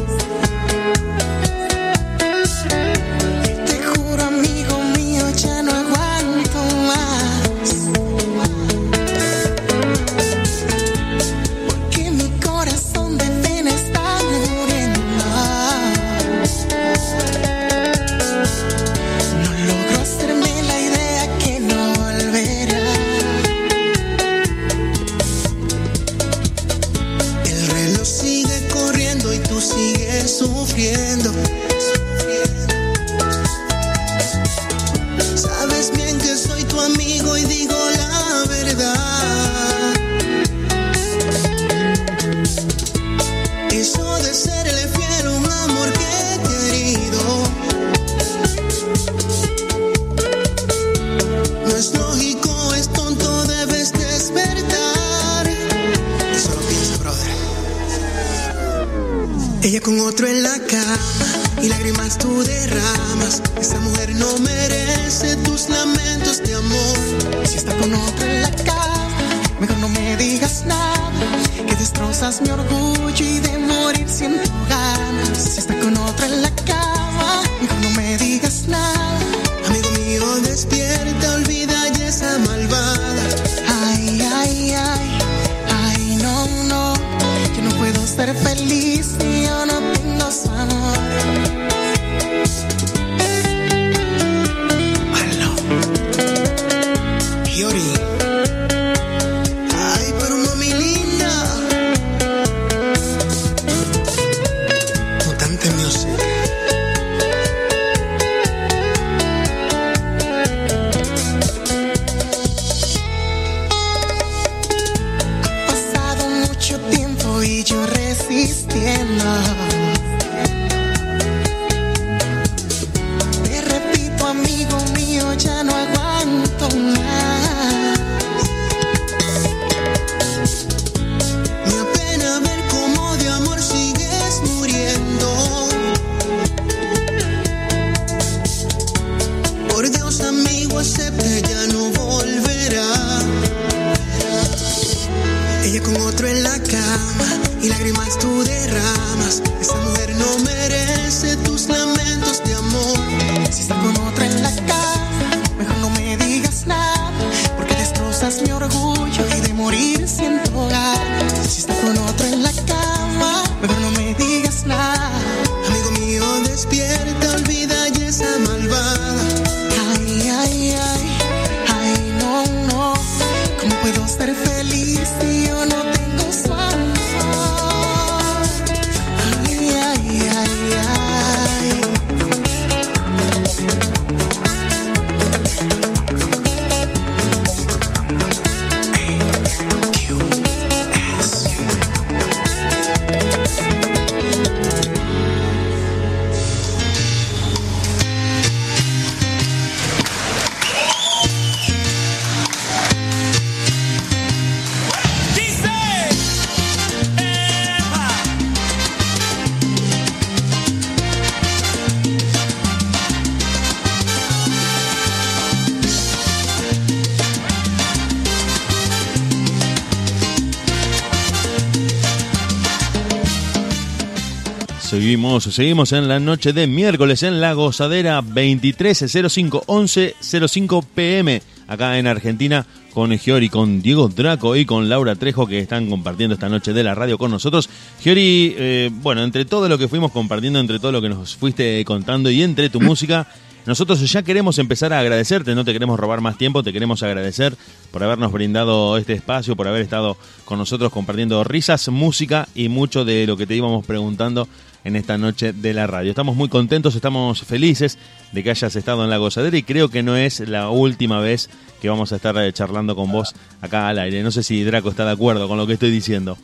Seguimos, seguimos en la noche de miércoles en la gozadera 2305 11 05 pm acá en Argentina con Giori, con Diego Draco y con Laura Trejo que están compartiendo esta noche de la radio con nosotros. Giori, eh, bueno, entre todo lo que fuimos compartiendo, entre todo lo que nos fuiste contando y entre tu música, nosotros ya queremos empezar a agradecerte, no te queremos robar más tiempo, te queremos agradecer por habernos brindado este espacio, por haber estado con nosotros compartiendo risas, música y mucho de lo que te íbamos preguntando en esta noche de la radio. Estamos muy contentos, estamos felices de que hayas estado en la gozadera y creo que no es la última vez que vamos a estar eh, charlando con vos acá al aire. No sé si Draco está de acuerdo con lo que estoy diciendo.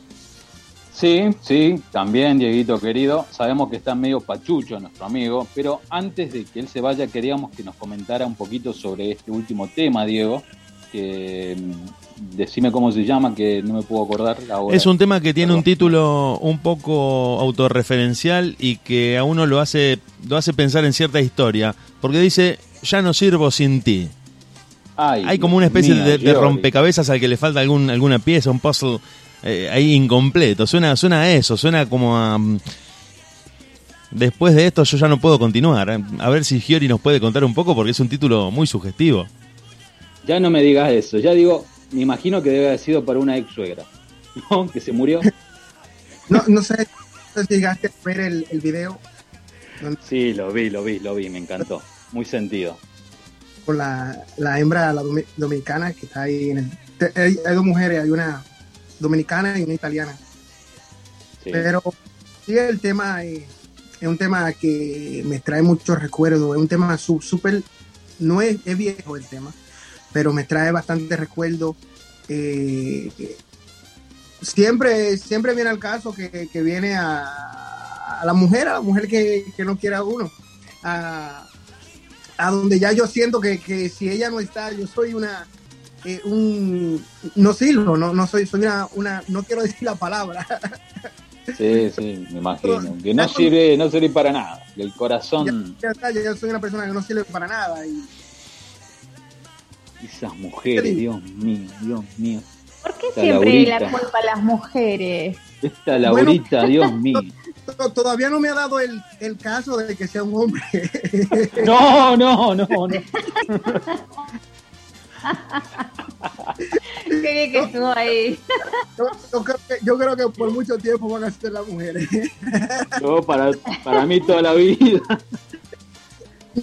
Sí, sí, también, Dieguito querido. Sabemos que está medio pachucho nuestro amigo, pero antes de que él se vaya, queríamos que nos comentara un poquito sobre este último tema, Diego, que, decime cómo se llama, que no me puedo acordar ahora. Es un tema que tiene un título un poco autorreferencial y que a uno lo hace, lo hace pensar en cierta historia. Porque dice, ya no sirvo sin ti. Ay, Hay como una especie de, rompecabezas al que le falta algún, alguna pieza, un puzzle eh, ahí incompleto. Suena, suena a eso, suena como a... mm, Después de esto yo ya no puedo continuar. A ver si Giori nos puede contar un poco porque es un título muy sugestivo. Ya no me digas eso, ya digo, me imagino que debe haber sido para una ex suegra, ¿no? Que se murió. No, no sé si llegaste a ver el, el video Sí, lo vi, lo vi, lo vi, me encantó. Muy sentido. con la, la hembra la domi- dominicana que está ahí en el... Hay, hay dos mujeres, hay una dominicana y una italiana. Sí. Pero sí, el tema eh, es un tema que me trae muchos recuerdos. Es un tema súper. No es, es viejo el tema, pero me trae bastante recuerdos. Eh, siempre, siempre viene al caso que, que viene a, a la mujer, a la mujer que, que no quiere a uno. A, a donde ya yo siento que, que si ella no está, yo soy una. eh, un no sirvo, no, no soy, soy una, una, no quiero decir la palabra, Sí, sí, me imagino. Que no sirve, no sirve para nada. El corazón, ya está, yo soy una persona que no sirve para nada y esas mujeres, Dios mío, Dios mío. ¿Por qué Esta siempre la Laurita. culpa a las mujeres? Esta Laurita, Bueno. Dios mío. to- todavía no me ha dado el, el caso de que sea un hombre. No, no, no, no. Qué bien que estuvo ahí. Yo, yo creo que, yo creo que por mucho tiempo van a ser las mujeres. Yo para, para mí toda la vida.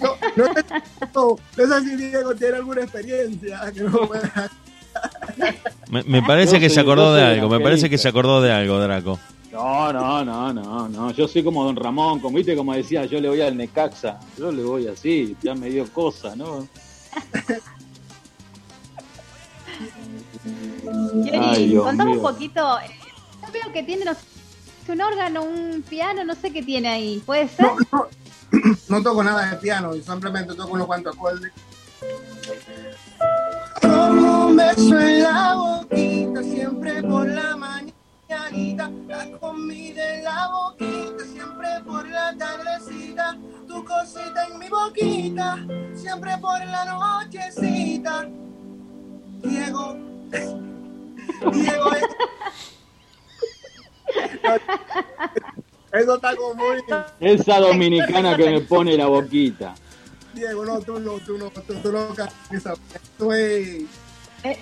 No, no, sé, no, no sé si Diego tiene alguna experiencia que no pueda- Me, me parece que se acordó de algo, me parece que se acordó de algo, Draco. No, no, no, no, no. Yo soy como Don Ramón, como viste, como decía, yo le voy al Necaxa. Yo le voy así, ya me dio cosa, ¿no? Dios contame un poquito. eh, Yo veo que tiene no sé, un órgano, un piano, no sé qué tiene ahí. ¿Puede ser? No, no, no toco nada de piano, simplemente toco unos cuantos acordes. Como un beso en la boquita, siempre por la mañanita. La comida en la boquita, siempre por la tardecita. Tu cosita en mi boquita, siempre por la nochecita. Diego, Diego, eso está como muy... Esa dominicana que me pone la boquita. Diego, no, tú no, tú no, tú, tú no cantas esa. Tú es...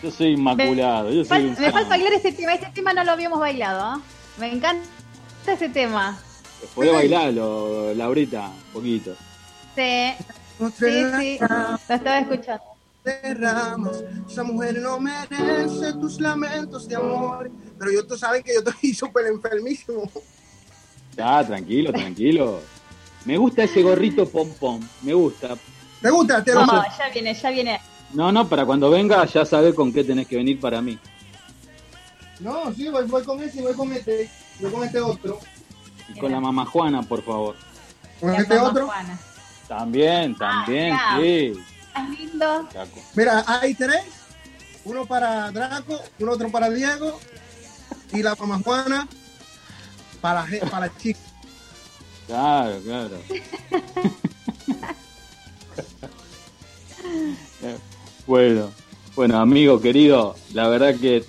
Yo soy inmaculado. Yo soy me falta bailar este tema. Este tema no lo habíamos bailado. ¿ah? Me encanta ese tema. Podés bailarlo, Laurita, un poquito. Sí, sí, sí. Lo estaba escuchando. derramas. Esa mujer no merece tus lamentos de amor. Pero yo, tú sabes que yo estoy súper enfermísimo. Ya, tranquilo, tranquilo. Me gusta ese gorrito pom pom. Me gusta. ¿Te gusta? Te lo No, ya viene, ya viene. No, no, para cuando venga ya sabes con qué tenés que venir para mí. No, sí, voy, voy con ese, voy con este, voy con este otro. Y con la mamá Juana, por favor. Con este otro. Juana. También, también, ya. sí. Más lindo. Chaco. Mira, hay tres. Uno para Draco, uno otro para Diego y la mamá Juana para, para la chica. Claro, claro. bueno, bueno, amigo querido, la verdad que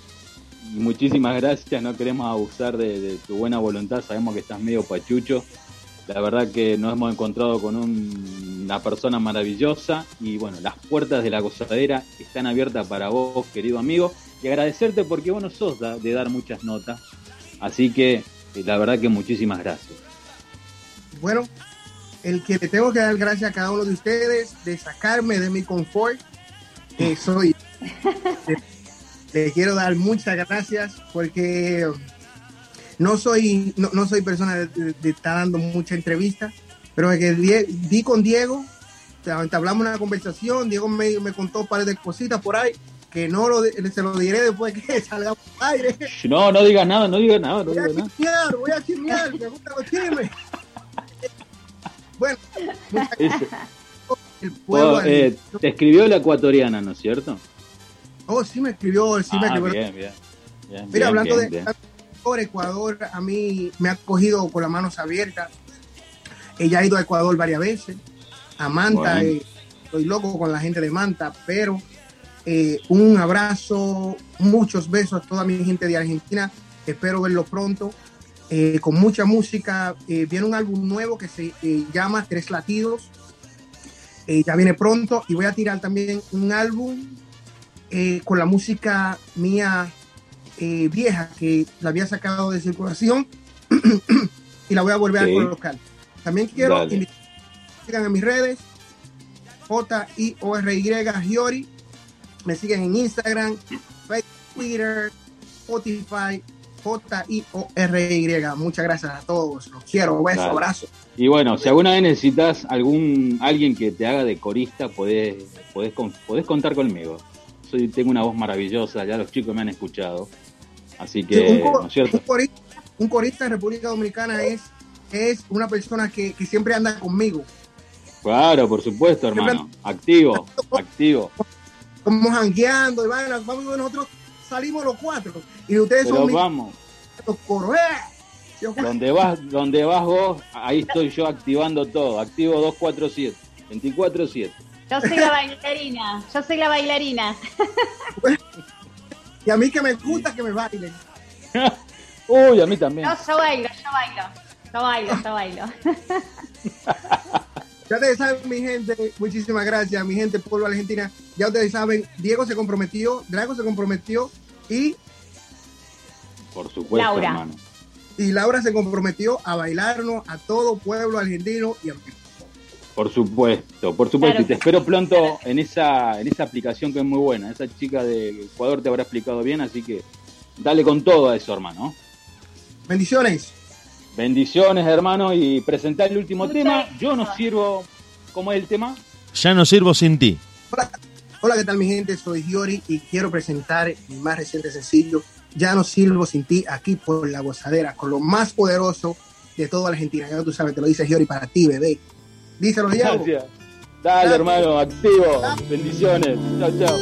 muchísimas gracias, no queremos abusar de, de tu buena voluntad, sabemos que estás medio pachucho, la verdad que nos hemos encontrado con un- una persona maravillosa y bueno, las puertas de la gozadera están abiertas para vos, querido amigo, y agradecerte porque vos no sos de dar muchas notas, así que la verdad que muchísimas gracias. Bueno, el que le tengo que dar gracias a cada uno de ustedes de sacarme de mi confort, eh, soy. le, quiero dar muchas gracias porque no soy, no, no soy persona de, de- de estar dando mucha entrevista, pero es que di con Diego, entablamos una conversación, Diego me, me contó un par de cositas por ahí que no lo, se lo diré después que salgamos al aire. No, no digas nada, no digas nada, no Voy a nada. chismear, voy a chismear, me gustan los chismes. Bueno, el pueblo Oh, eh, te escribió la ecuatoriana, ¿no es cierto? Oh, sí me escribió, sí me Ah, escribió. bien, bien. Bien, Mira, hablando de por Ecuador, a mí me ha cogido con las manos abiertas. Ella ha ido a Ecuador varias veces. A Manta, Bueno. eh, estoy loco con la gente de Manta, pero eh, un abrazo, muchos besos a toda mi gente de Argentina. Espero verlo pronto. eh, con mucha música. Eh, viene un álbum nuevo que se llama Tres Latidos. Ya viene pronto. Y voy a tirar también un álbum con la música mía vieja que la había sacado de circulación y la voy a volver Sí. a colocar. También quiero Dale. invitar en mis redes, J-I-O-R-Y, Giori. Me siguen en Instagram, Facebook, Twitter, Spotify, J-I-O-R-Y. Muchas gracias a todos. Los quiero. Beso, abrazo. Y bueno, si alguna vez necesitas algún alguien que te haga de corista, podés, podés, podés contar conmigo. Soy, tengo una voz maravillosa, ya los chicos me han escuchado. Así que, un, ¿no es cierto? un corista, un corista en República Dominicana es, es una persona que, que siempre anda conmigo. Claro, por supuesto, hermano. Activo, activo. Como jangueando y vaina, vamos, nosotros salimos los cuatro. Y ustedes Pero son mis vamos, los coros. Donde vas, donde vas vos, ahí estoy yo activando todo. Activo 247, 24-7. Yo soy la bailarina, yo soy la bailarina. Y a mí que me gusta que me bailen. Uy, a mí también. No, yo bailo, yo bailo. Yo bailo, yo bailo. Ya ustedes saben, mi gente, muchísimas gracias, mi gente, pueblo argentina. Ya ustedes saben, Diego se comprometió, Drago se comprometió y, Por supuesto, Laura. hermano. y Laura se comprometió a bailarnos a todo pueblo argentino y a Por supuesto, por supuesto. Claro. Y te espero pronto en esa, en esa aplicación que es muy buena. Esa chica de Ecuador te habrá explicado bien, así que dale con todo a eso, hermano. Bendiciones. Bendiciones, hermano, y presentar el último Muchas tema. gracias. Yo no sirvo. ¿Cómo es el tema? Ya no sirvo sin ti. Hola, hola, ¿qué tal mi gente? Soy Giori y quiero presentar mi más reciente sencillo, Ya no sirvo sin ti, aquí por La Gozadera, con lo más poderoso de toda Argentina. Ya tú sabes, te lo dice Giori para ti, bebé. Díselo, Diego. Gracias. Dale, hermano, activo. Bendiciones. Chao, chao.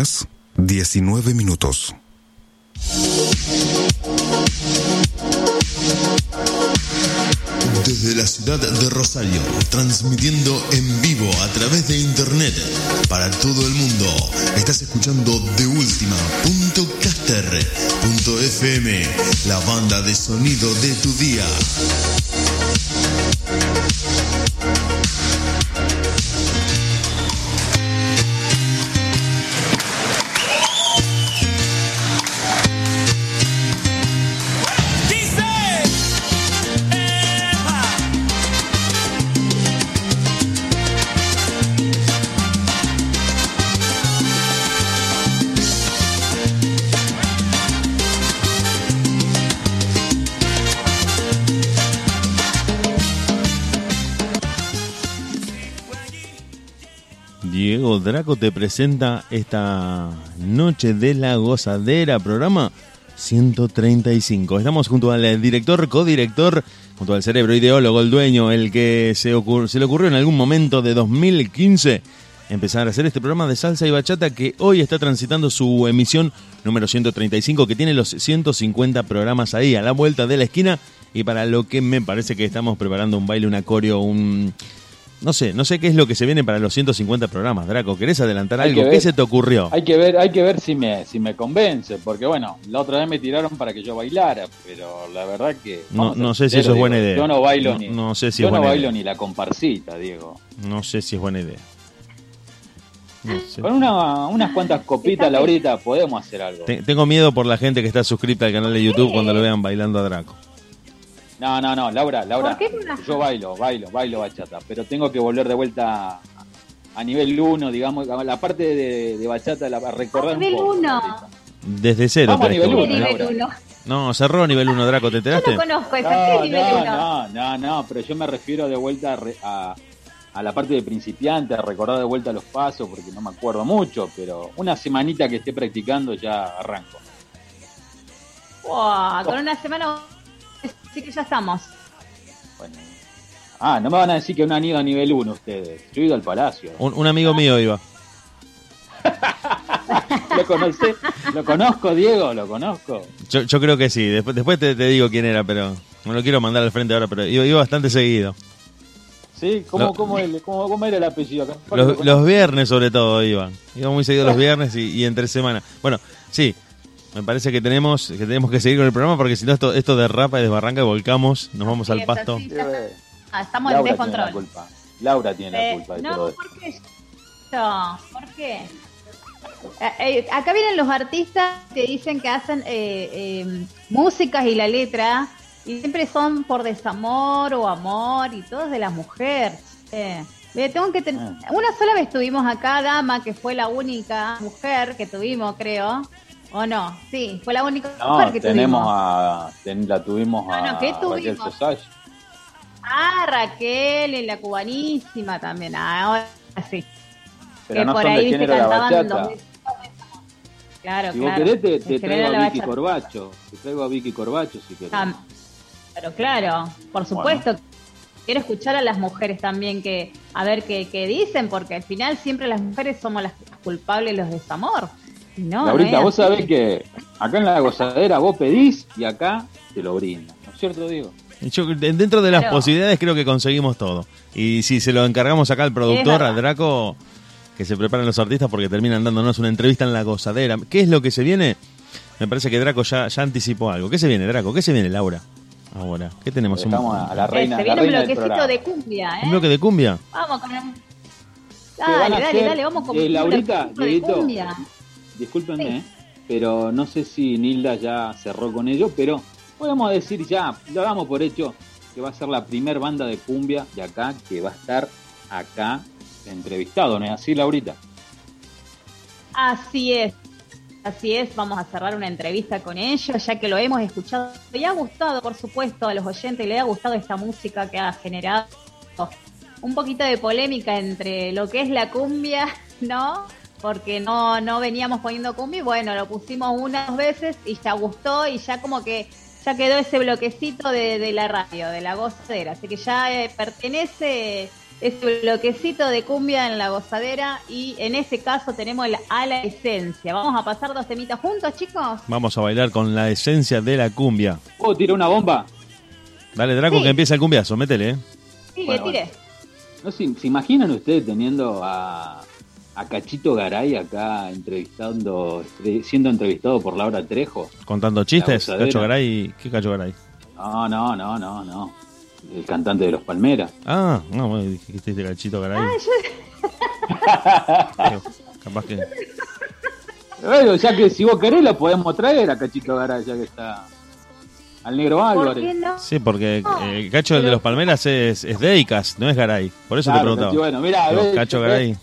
Horas, 19 minutos. Desde la ciudad de Rosario, transmitiendo en vivo a través de internet para todo el mundo. Estás escuchando de FM, la banda de sonido de tu día. Draco te presenta esta noche de la gozadera, programa 135. Estamos junto al director, codirector, junto al cerebro ideólogo, el dueño, el que se, se le ocurrió en algún momento de 2015 empezar a hacer este programa de salsa y bachata que hoy está transitando su emisión número 135, que tiene los 150 programas ahí a la vuelta de la esquina y para lo que me parece que estamos preparando un baile, un acorio, un... No sé, no sé qué es lo que se viene para los 150 programas, Draco. ¿Querés adelantar Hay algo? que ¿Qué se te ocurrió? Hay que ver, hay que ver si me, si me convence, porque bueno, la otra vez me tiraron para que yo bailara, pero la verdad que No, no sé si eso es buena idea. Yo no bailo No- ni, no sé si yo es no buena bailo idea. ni la comparsita, Diego. No sé si es buena idea. No sé. Con una, unas cuantas copitas, Laurita, podemos hacer algo. Te- tengo miedo por la gente que está suscrita al canal de YouTube cuando lo vean bailando a Draco. No, no, no, Laura, Laura, ¿Por qué con una- yo bailo, bailo, bailo bachata, pero tengo que volver de vuelta a, a nivel 1, digamos, a la parte de, de bachata, la, a recordar A nivel un poco. uno. Desde cero. Vamos a nivel volver. uno, Nivel Laura. uno. No, cerró nivel 1, Draco, ¿te Yo enteraste? no conozco. No, ¿Qué es nivel no, uno? no, no, no, pero yo me refiero de vuelta a, a la parte de principiante, a recordar de vuelta los pasos, porque no me acuerdo mucho, pero una semanita que esté practicando ya arranco. Wow, con una semana sí que ya estamos. Bueno. Ah, no me van a decir que una han ido a nivel 1 ustedes. Yo he ido al palacio. Un, un amigo mío iba. ¿Lo conocé? ¿Lo conozco, Diego? ¿Lo conozco? Yo, yo creo que sí. Después, después te, te digo quién era, pero no lo quiero mandar al frente ahora, pero iba, iba bastante seguido. ¿Sí? ¿Cómo, Lo- cómo, el- cómo- cómo era el apellido? Los, viernes sobre todo iban. Iba muy seguido los viernes y, y entre semana. Bueno, sí. Me parece que tenemos que tenemos que seguir con el programa porque si no esto, esto derrapa y desbarranca y volcamos, nos vamos Sí, al pasto. Ah, estamos en Laura tiene la descontrol. culpa. Laura tiene la Eh, culpa de no, todo esto. ¿por qué yo? ¿Por qué? Eh, eh, acá vienen los artistas que dicen que hacen eh, eh, músicas y la letra y siempre son por desamor o amor y todo es de la mujer. Eh, tengo que ten- Ah. Una sola vez tuvimos acá Dama, que fue la única mujer que tuvimos, creo. ¿O no? Sí, fue la única mujer No, que tenemos tuvimos. a. ten- la tuvimos a. No, no, ¿qué Raquel tuvimos? Sosaya. Ah, Raquel, la cubanísima también. Ah, ahora sí. Pero que no por son ahí de género la cantaban bachata. dos- Claro, Si vos claro. querés, te, traigo a la Vicky. Corbacho. Te traigo a Vicky Corbacho si querés. Ah, Pero claro, por supuesto. Quiero escuchar a las mujeres también que, a ver qué, qué dicen, porque al final siempre las mujeres somos las culpables de los desamor. No, Laurita, no vos sabés que acá en la gozadera vos pedís y acá te lo brindan. ¿No es cierto, Diego? Yo, dentro de las Claro. posibilidades creo que conseguimos todo. Y si se lo encargamos acá al productor, verdad. a Draco, que se preparen los artistas porque terminan dándonos una entrevista en la gozadera. ¿Qué es lo que se viene? Me parece que Draco ya, ya anticipó algo. ¿Qué se viene, Draco? ¿Qué se viene, Laura? Ahora, ¿qué tenemos? Un, Dejamos a la Eh, reina, se la viene un bloquecito de cumbia, ¿eh? un bloque de cumbia. Vamos con Dale, dale, dale, vamos con eh, un bloquecito de cumbia. Discúlpenme, Sí. ¿eh? pero no sé si Nilda ya cerró con ello, pero podemos decir ya, lo damos por hecho, que va a ser la primer banda de cumbia de acá que va a estar acá entrevistado, ¿no es así, Laurita? Así es, así es, vamos a cerrar una entrevista con ellos, ya que lo hemos escuchado. Le ha gustado, por supuesto, a los oyentes, le ha gustado esta música que ha generado un poquito de polémica entre lo que es la cumbia, ¿no? Porque no, no veníamos poniendo cumbia bueno, lo pusimos unas veces y ya gustó y ya como que ya quedó ese bloquecito de, de la radio, de la gozadera. Así que ya eh, pertenece ese bloquecito de cumbia en la gozadera y en ese caso tenemos el a la esencia. Vamos a pasar dos temitas juntos, chicos. Vamos a bailar con la esencia de la cumbia. ¿Puedo tirar una bomba? Dale, Draco, Sí. que empieza el cumbiazo, métele, ¿eh? Tire, Bueno, tire. No sé, ¿Se imaginan ustedes teniendo a, a Cachito Garay acá entrevistando, eh, siendo entrevistado por Laura Trejo? Contando chistes. Cacho Garay. ¿Qué Cacho Garay? No, no, no, no, no. El cantante de los Palmeras. Ah, no, bueno, dijiste este Cachito Garay. Capaz que. Bueno, ya que si vos querés lo podemos traer a Cachito Garay, ya que está al negro ¿Por Álvarez. qué no? Sí, porque eh, el Cacho el de los Palmeras es, es Deicas, no es Garay. Por eso Claro, te preguntaba. Bueno, ves, Cacho ves. Garay.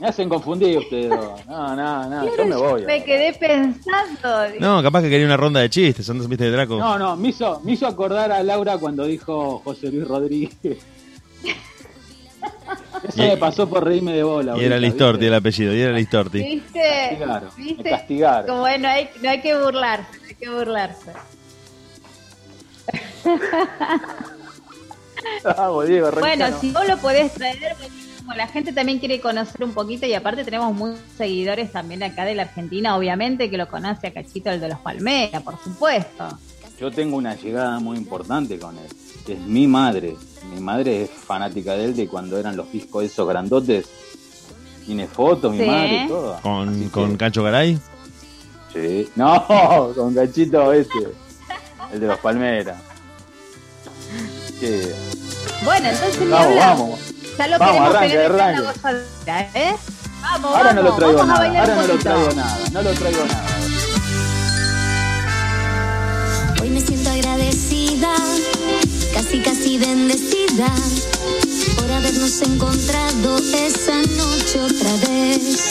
Me hacen confundir ustedes dos. No, no, no, yo me voy. Me quedé pensando. No, capaz que quería una ronda de chistes, antes viste de Draco. No, no, me hizo, me hizo acordar a Laura cuando dijo José Luis Rodríguez. Eso Y- me pasó por reírme de bola. y era Listorti el apellido, y era Listorti. ¿Viste? Castigaron, me ¿Viste? castigaron. Como bueno, hay, no hay que burlarse, no hay que burlarse. Vamos, Diego, Bueno, si vos lo podés traer, como la gente también quiere conocer un poquito y aparte tenemos muchos seguidores también acá de la Argentina, obviamente, que lo conoce a Cachito, el de los Palmeras, por supuesto. Yo tengo una llegada muy importante con él, que es mi madre. Mi madre es fanática de él de cuando eran los discos esos grandotes. Tiene fotos, mi Sí. madre y todo. Con, con Cacho Garay. Sí. No, con Cachito ese. El de los Palmeras. Sí. Bueno, entonces ni Vamos, hablamos. vamos. Ya lo Vamos, queremos arranque, tener acá en la arranque. gozadera, ¿eh? Vamos, Ahora no vamos, lo traigo vamos a nada, bailar ahora un no lo traigo nada, no lo traigo nada. Hoy me siento agradecida, casi casi bendecida, por habernos encontrado esa noche otra vez.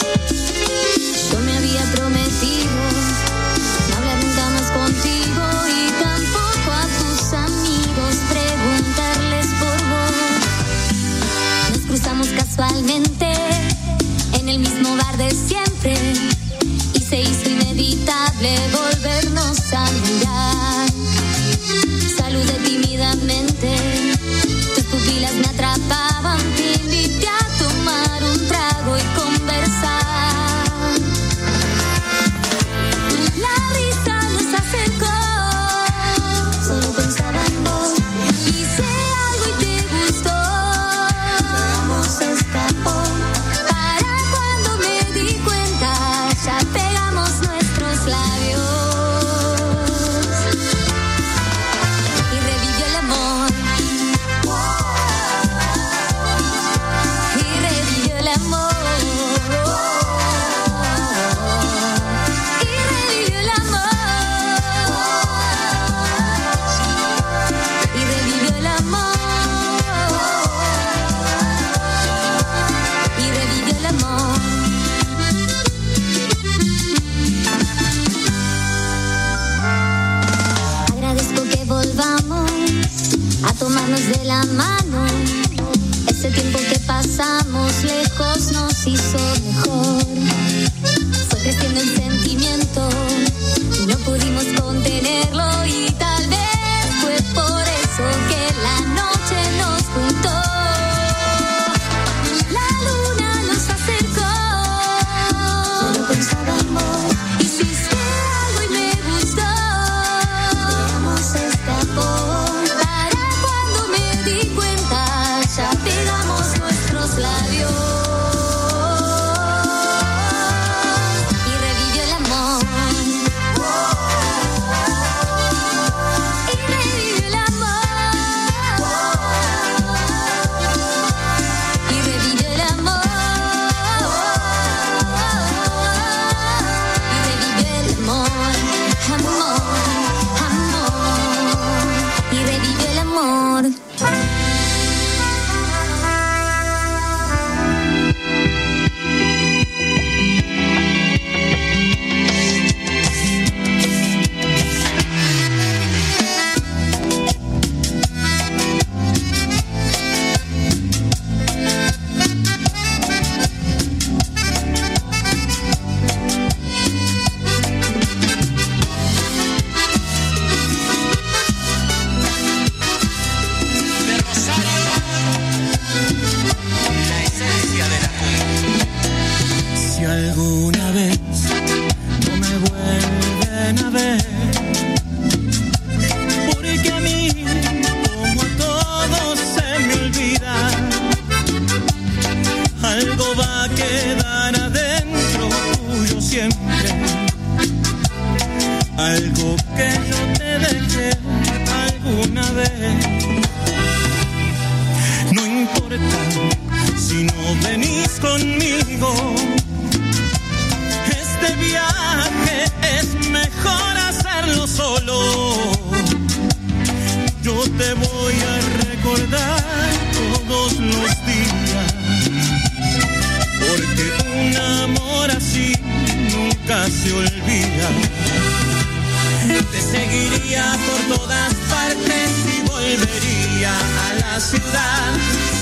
Volvería a la ciudad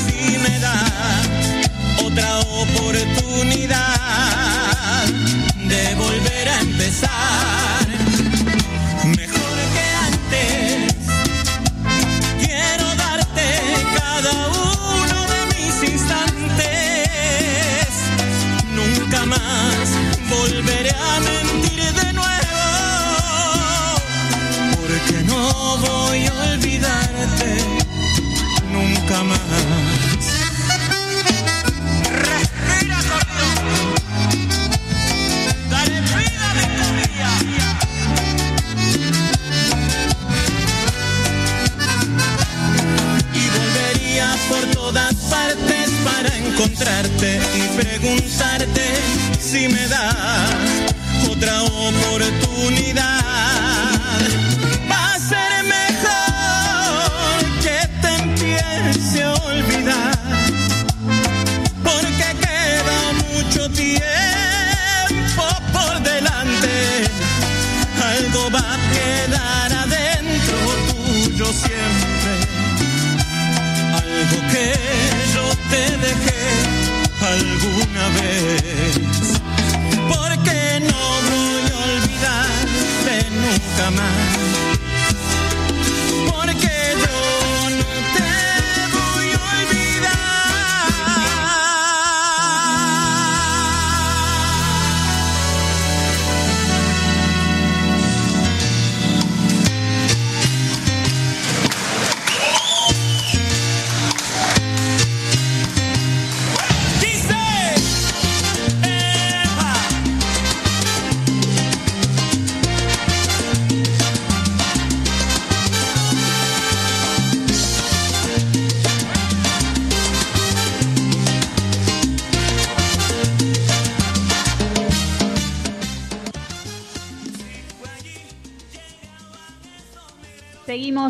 si me da otra oportunidad de volver a empezar. Nunca más. Respira, corazón. Dale vida a mi cumbia. Y volvería por todas partes para encontrarte y preguntarte si me das otra oportunidad. Siempre. Algo que yo te dejé alguna vez. Porque no voy a olvidarte nunca más.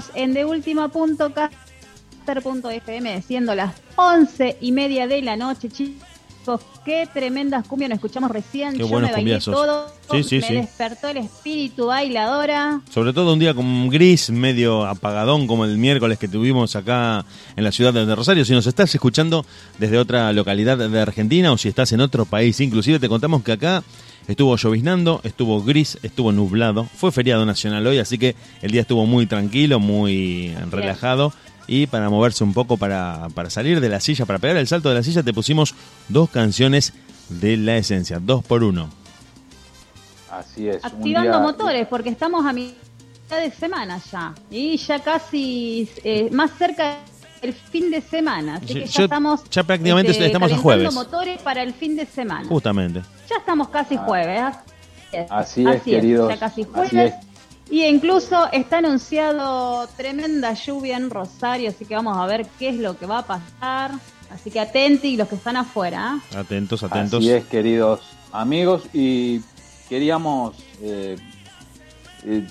Seguimos en de última punto caster.fm siendo las once y media de la noche, chicos. Qué tremendas cumbias nos escuchamos recién. Qué Yo buenos me bailé cumbiazos. todo. Sí, sí, me sí. despertó el espíritu bailadora. Sobre todo un día con un gris, medio apagadón, como el miércoles que tuvimos acá en la ciudad de Rosario. Si nos estás escuchando desde otra localidad de Argentina o si estás en otro país, inclusive te contamos que acá estuvo lloviznando, estuvo gris, estuvo nublado. Fue feriado nacional hoy, así que el día estuvo muy tranquilo, muy relajado. Y para moverse un poco, para, para salir de la silla, para pegar el salto de la silla, te pusimos dos canciones de la esencia, dos por uno. Así es. un Activando día- motores, porque estamos a mitad de semana ya. Y ya casi eh, más cerca del fin de semana. Así Sí, que ya yo- estamos. ya prácticamente este, estamos a jueves. motores para el fin de semana. Justamente. Ya estamos casi jueves. ¿eh? Así es, queridos. Ya casi Así jueves. es. Y incluso está anunciado tremenda lluvia en Rosario, así que vamos a ver qué es lo que va a pasar. Así que atenti los que están afuera. ¿eh? Atentos, atentos. Así es, queridos amigos, y queríamos eh, eh,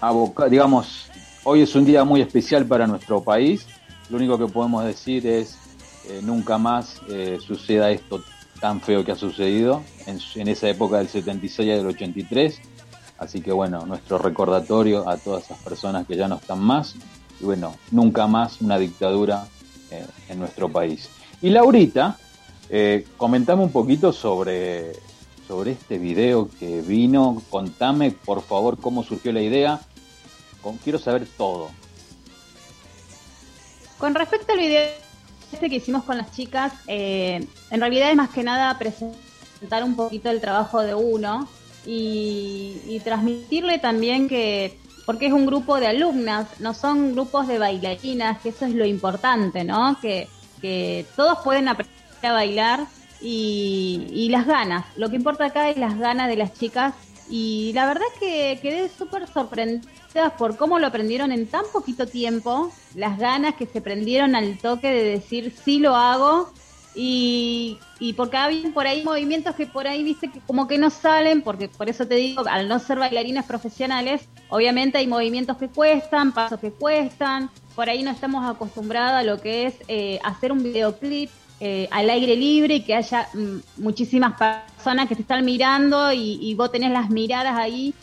abocar, digamos, hoy es un día muy especial para nuestro país. Lo único que podemos decir es eh, nunca más eh, suceda esto tan feo que ha sucedido en, en esa época del 76 y del 83. Así que bueno, nuestro recordatorio a todas esas personas que ya no están más. Y bueno, nunca más una dictadura eh, en nuestro país. Y Laurita, comentame un poquito sobre, sobre este video que vino. Contame, por favor, cómo surgió la idea. Quiero saber todo. Con respecto al video este que hicimos con las chicas, eh, en realidad es más que nada presentar un poquito el trabajo de uno y, y transmitirle también que, porque es un grupo de alumnas, no son grupos de bailarinas, que eso es lo importante, ¿no? Que, que todos pueden aprender a bailar y, y las ganas. Lo que importa acá es las ganas de las chicas y la verdad es que quedé súper sorprendida por cómo lo aprendieron en tan poquito tiempo, las ganas que se prendieron al toque de decir sí lo hago y, y porque había por ahí movimientos que por ahí viste que como que no salen, porque por eso te digo, al no ser bailarinas profesionales, obviamente hay movimientos que cuestan, pasos que cuestan, por ahí no estamos acostumbrados a lo que es eh, hacer un videoclip eh, al aire libre y que haya mm, muchísimas personas que te están mirando y, y vos tenés las miradas ahí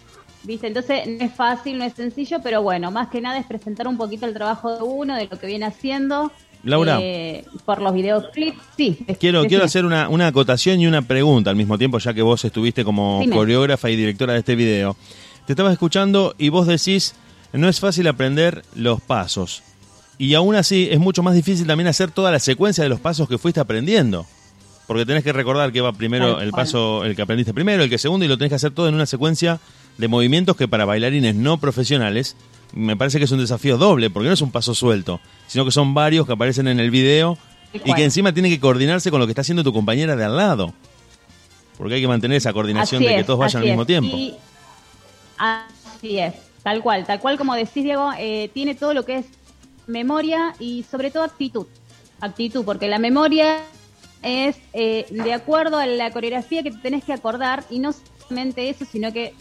¿viste? Entonces no es fácil, no es sencillo, pero bueno, más que nada es presentar un poquito el trabajo de uno, de lo que viene haciendo. Laura. eh, por los videoclips, sí. Quiero, decime. quiero hacer una, una acotación y una pregunta al mismo tiempo, ya que vos estuviste como Dime. coreógrafa y directora de este video. Te estaba escuchando y vos decís, no es fácil aprender los pasos. Y aún así es mucho más difícil también hacer toda la secuencia de los pasos que fuiste aprendiendo. Porque tenés que recordar que va primero el paso, el que aprendiste primero, el que segundo, y lo tenés que hacer todo en una secuencia de movimientos que para bailarines no profesionales me parece que es un desafío doble, porque no es un paso suelto, sino que son varios que aparecen en el video y que encima tiene que coordinarse con lo que está haciendo tu compañera de al lado. Porque hay que mantener esa coordinación de que todos vayan al mismo es. tiempo. Y- así es, tal cual, tal cual como decís, Diego, eh, tiene todo lo que es memoria y sobre todo actitud. Actitud, porque la memoria es eh, de acuerdo a la coreografía que te tenés que acordar y no solamente eso, sino que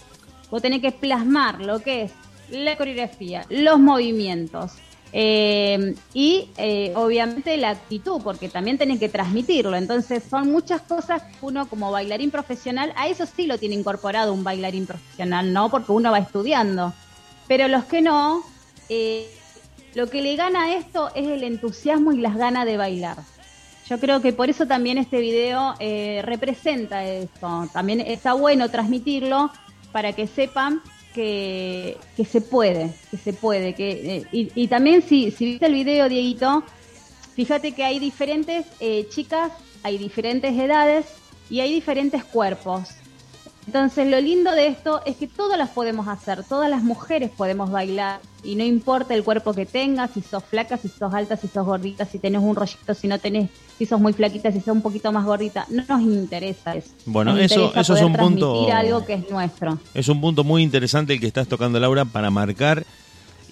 vos tenés que plasmar lo que es la coreografía, los movimientos, eh, y eh, obviamente la actitud, porque también tenés que transmitirlo. Entonces son muchas cosas que uno como bailarín profesional, a eso sí lo tiene incorporado un bailarín profesional, ¿no? Porque uno va estudiando. Pero los que no, eh, lo que le gana a esto es el entusiasmo y las ganas de bailar. Yo creo que por eso también este video eh, representa eso. También está bueno transmitirlo para que sepan que, que se puede, que se puede. Que, eh, y, y también si, si viste el video, Dieguito, fíjate que hay diferentes eh, chicas, hay diferentes edades y hay diferentes cuerpos. Entonces lo lindo de esto es que todas las podemos hacer, todas las mujeres podemos bailar y no importa el cuerpo que tengas, si sos flaca, si sos alta, si sos gordita, si tenés un rollito, si no tenés, si sos muy flaquita, si sos un poquito más gordita, no nos interesa eso. Bueno, Nos eso- eso es un punto- algo que es nuestro. Es un punto muy interesante el que estás tocando, Laura, para marcar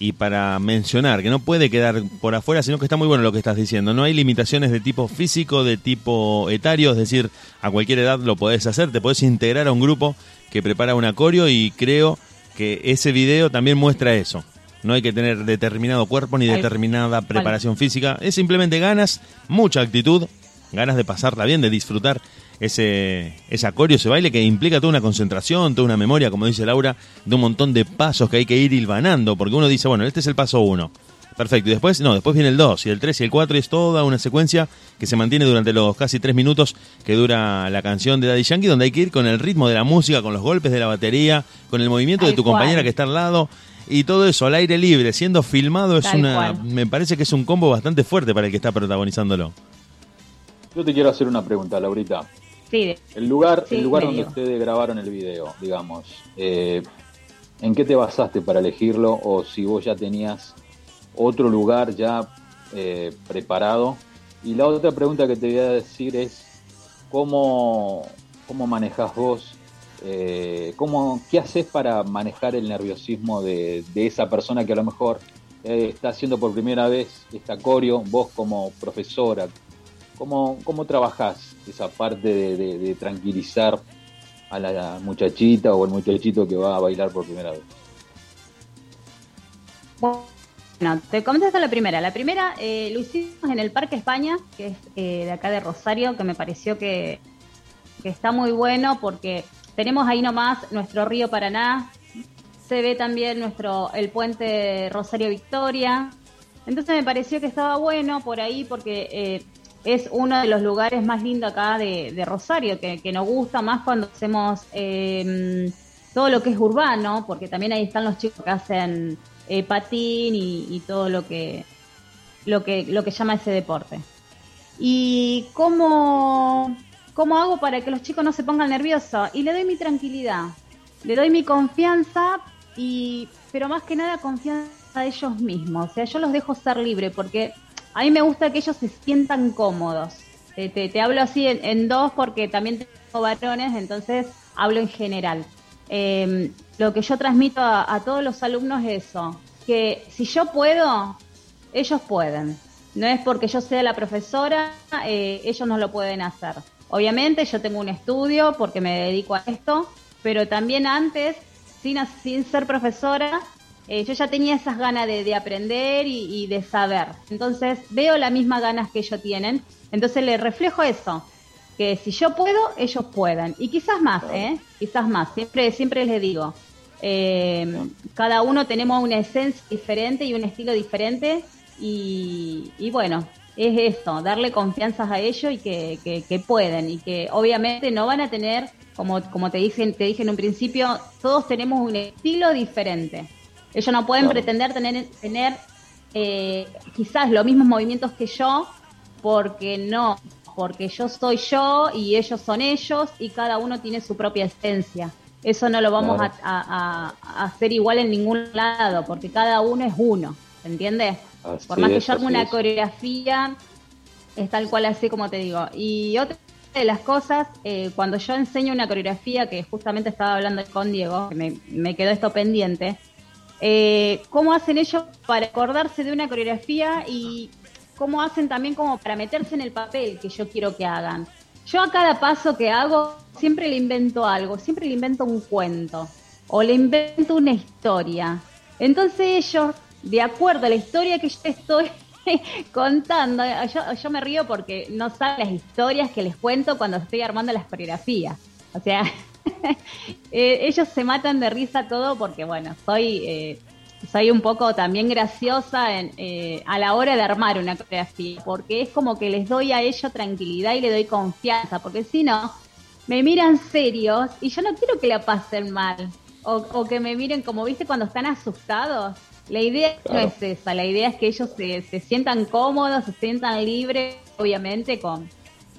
y para mencionar, que no puede quedar por afuera, sino que está muy bueno lo que estás diciendo. No hay limitaciones de tipo físico, de tipo etario, es decir, a cualquier edad lo podés hacer, te podés integrar a un grupo que prepara un acorio y creo que ese video también muestra eso. No hay que tener determinado cuerpo ni determinada preparación física, es simplemente ganas, mucha actitud, ganas de pasarla bien, de disfrutar ese, ese acorio, ese baile que implica toda una concentración, toda una memoria, como dice Laura, de un montón de pasos que hay que ir hilvanando, porque uno dice, bueno, este es el paso uno. Perfecto, y después, no, después viene el 2 y el 3 y el 4 y es toda una secuencia que se mantiene durante los casi 3 minutos que dura la canción de Daddy Yankee, donde hay que ir con el ritmo de la música, con los golpes de la batería, con el movimiento de tu cual. compañera que está al lado y todo eso al aire libre, siendo filmado, es Tal una, cual. me parece que es un combo bastante fuerte para el que está protagonizándolo. Yo te quiero hacer una pregunta, Laurita. Sí, El lugar, Sí, el lugar donde digo. ustedes grabaron el video, digamos, eh, ¿en qué te basaste para elegirlo? O si vos ya tenías otro lugar ya eh, preparado. Y la otra pregunta que te voy a decir es, ¿cómo, cómo manejas vos? eh, ¿cómo, ¿Qué haces para manejar el nerviosismo de, de esa persona que a lo mejor está haciendo por primera vez esta coreo, vos como profesora? ¿Cómo, cómo trabajás esa parte de, tranquilizar a la muchachita o el muchachito que va a bailar por primera vez? Bueno, te comento la primera. La primera eh, lo hicimos en el Parque España, que es eh, de acá de Rosario, que me pareció que, que está muy bueno porque tenemos ahí nomás nuestro río Paraná, se ve también nuestro el puente Rosario Victoria. Entonces me pareció que estaba bueno por ahí porque eh, es uno de los lugares más lindos acá de, Rosario, que, nos gusta más cuando hacemos eh, todo lo que es urbano, porque también ahí están los chicos que hacen eh, patín y, y todo lo que, lo que lo que llama ese deporte. ¿Y cómo, cómo hago para que los chicos no se pongan nerviosos? Y le doy mi tranquilidad, le doy mi confianza, y pero más que nada confianza a ellos mismos. O sea, yo los dejo ser libre porque a mí me gusta que ellos se sientan cómodos. Te, hablo así en, dos porque también tengo varones, entonces hablo en general. Eh, lo que yo transmito a, a todos los alumnos es eso, que si yo puedo, ellos pueden. No es porque yo sea la profesora, eh, ellos no lo pueden hacer. Obviamente yo tengo un estudio porque me dedico a esto, pero también antes, sin, sin ser profesora, eh, yo ya tenía esas ganas de, de aprender y, y de saber. Entonces veo las mismas ganas que ellos tienen, entonces les reflejo eso, que si yo puedo, ellos puedan. Y quizás más, ¿eh? Quizás más. Siempre, siempre les digo, eh, cada uno tenemos una esencia diferente y un estilo diferente y, y bueno, es esto, darle confianza a ellos y que, que, que pueden y que obviamente no van a tener, como, como te, dije, te dije en un principio, todos tenemos un estilo diferente. Ellos no pueden Claro. pretender tener, tener eh, quizás los mismos movimientos que yo, porque no, porque yo soy yo y ellos son ellos y cada uno tiene su propia esencia. Eso no lo vamos Claro. a, a- a hacer igual en ningún lado, porque cada uno es uno, ¿entiendes? Así Por más que yo haga una es. coreografía, es tal cual así como te digo. Y otra de las cosas, eh, cuando yo enseño una coreografía, que justamente estaba hablando con Diego, que me, me quedó esto pendiente, eh, ¿cómo hacen ellos para acordarse de una coreografía y cómo hacen también como para meterse en el papel que yo quiero que hagan? Yo a cada paso que hago siempre le invento algo, siempre le invento un cuento o le invento una historia. Entonces ellos, de acuerdo a la historia que yo estoy contando, yo, yo me río porque no saben las historias que les cuento cuando estoy armando las coreografías. O sea, eh, ellos se matan de risa todo porque, bueno, soy, eh, soy un poco también graciosa en, eh, a la hora de armar una coreografía, porque es como que les doy a ellos tranquilidad y le doy confianza, porque si no, me miran serios y yo no quiero que la pasen mal, o, o que me miren como, viste, cuando están asustados. La idea no es esa, la idea es que ellos se, se sientan cómodos, se sientan libres, obviamente con,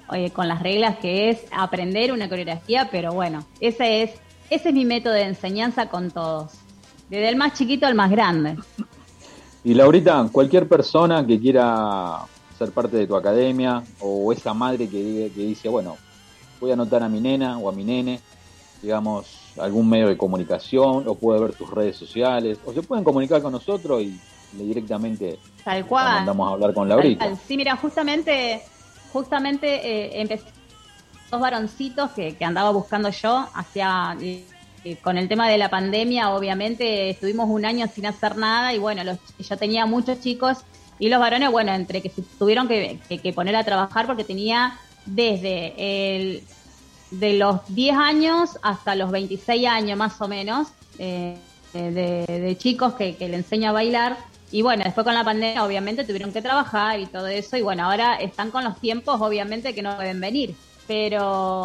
oye, con las reglas que es aprender una coreografía, pero bueno, ese es, ese es mi método de enseñanza con todos, desde el más chiquito al más grande. Y Laurita, cualquier persona que quiera ser parte de tu academia o esa madre que, que dice, bueno, voy a anotar a mi nena o a mi nene, digamos, algún medio de comunicación o puede ver tus redes sociales o se pueden comunicar con nosotros y le directamente Tal cual. mandamos a hablar con Tal Laurita. Sí, mira, justamente, justamente eh, empecé dos varoncitos que, que andaba buscando yo hacia eh, eh, con el tema de la pandemia, obviamente estuvimos un año sin hacer nada y bueno, los, yo tenía muchos chicos y los varones, bueno, entre que se tuvieron que, que- poner a trabajar porque tenía desde el de los 10 años hasta los 26 años más o menos eh, de, de chicos que, que le enseño a bailar y bueno, después con la pandemia obviamente tuvieron que trabajar y todo eso y bueno, ahora están con los tiempos obviamente que no pueden venir. Pero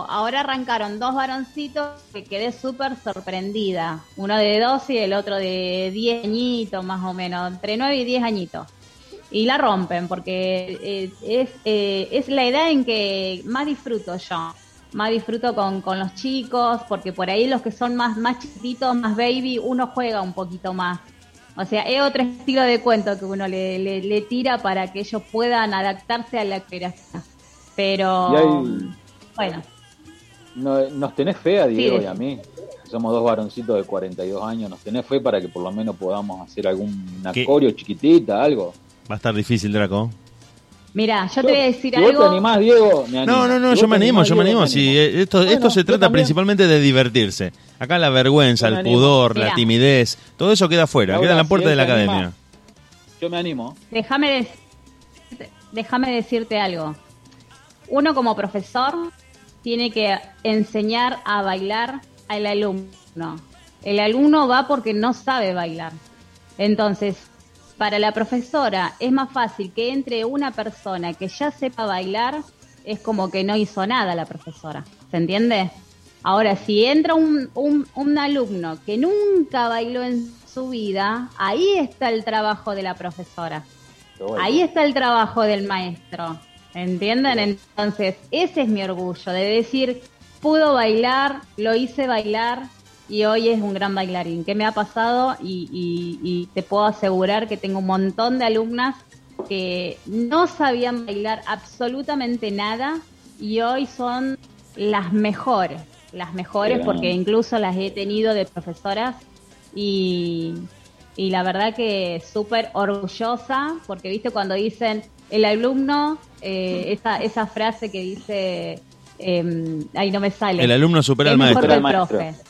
ahora arrancaron dos varoncitos que quedé súper sorprendida. Uno de 12 y el otro de 10 añitos más o menos, entre 9 y 10 añitos y la rompen porque eh, es, eh, es la edad en que más disfruto yo más disfruto con, con los chicos porque por ahí los que son más más chiquitos más baby uno juega un poquito más o sea es otro estilo de cuento que uno le, le, le tira para que ellos puedan adaptarse a la coreografía pero Y hay- bueno No- nos tenés fe a Diego Sí, y a mí. Somos dos varoncitos de 42 años. Nos tenés fe para que por lo menos podamos hacer alguna ¿Qué? coreo chiquitita, algo. Va a estar difícil, Draco. Mira yo te voy a decir si vos algo te animás, Diego, me animo. No, no, no, Si yo me animo, animás, yo me animo. Sí, eh, esto, Bueno, esto se trata también. principalmente de divertirse. Acá la vergüenza, el pudor, la timidez, todo eso queda afuera, queda en la puerta de la anima, academia. Yo me animo. Déjame decirte, déjame decirte algo. Uno como profesor tiene que enseñar a bailar al alumno. El alumno va porque no sabe bailar. Entonces, para la profesora es más fácil que entre una persona que ya sepa bailar, es como que no hizo nada la profesora. ¿Se entiende? Ahora, si entra un, un, un alumno que nunca bailó en su vida, ahí está el trabajo de la profesora. Bueno, Ahí está el trabajo del maestro. ¿Entienden? Entonces, ese es mi orgullo, de decir, pudo bailar, lo hice bailar y hoy es un gran bailarín. ¿Qué me ha pasado? Y, y- y te puedo asegurar que tengo un montón de alumnas que no sabían bailar absolutamente nada y hoy son las mejores, las mejores porque incluso las he tenido de profesoras y, y la verdad que súper orgullosa porque viste cuando dicen el alumno, eh, esa, esa frase que dice, eh, ahí no me sale. El alumno supera Es al maestro. el maestro. profe.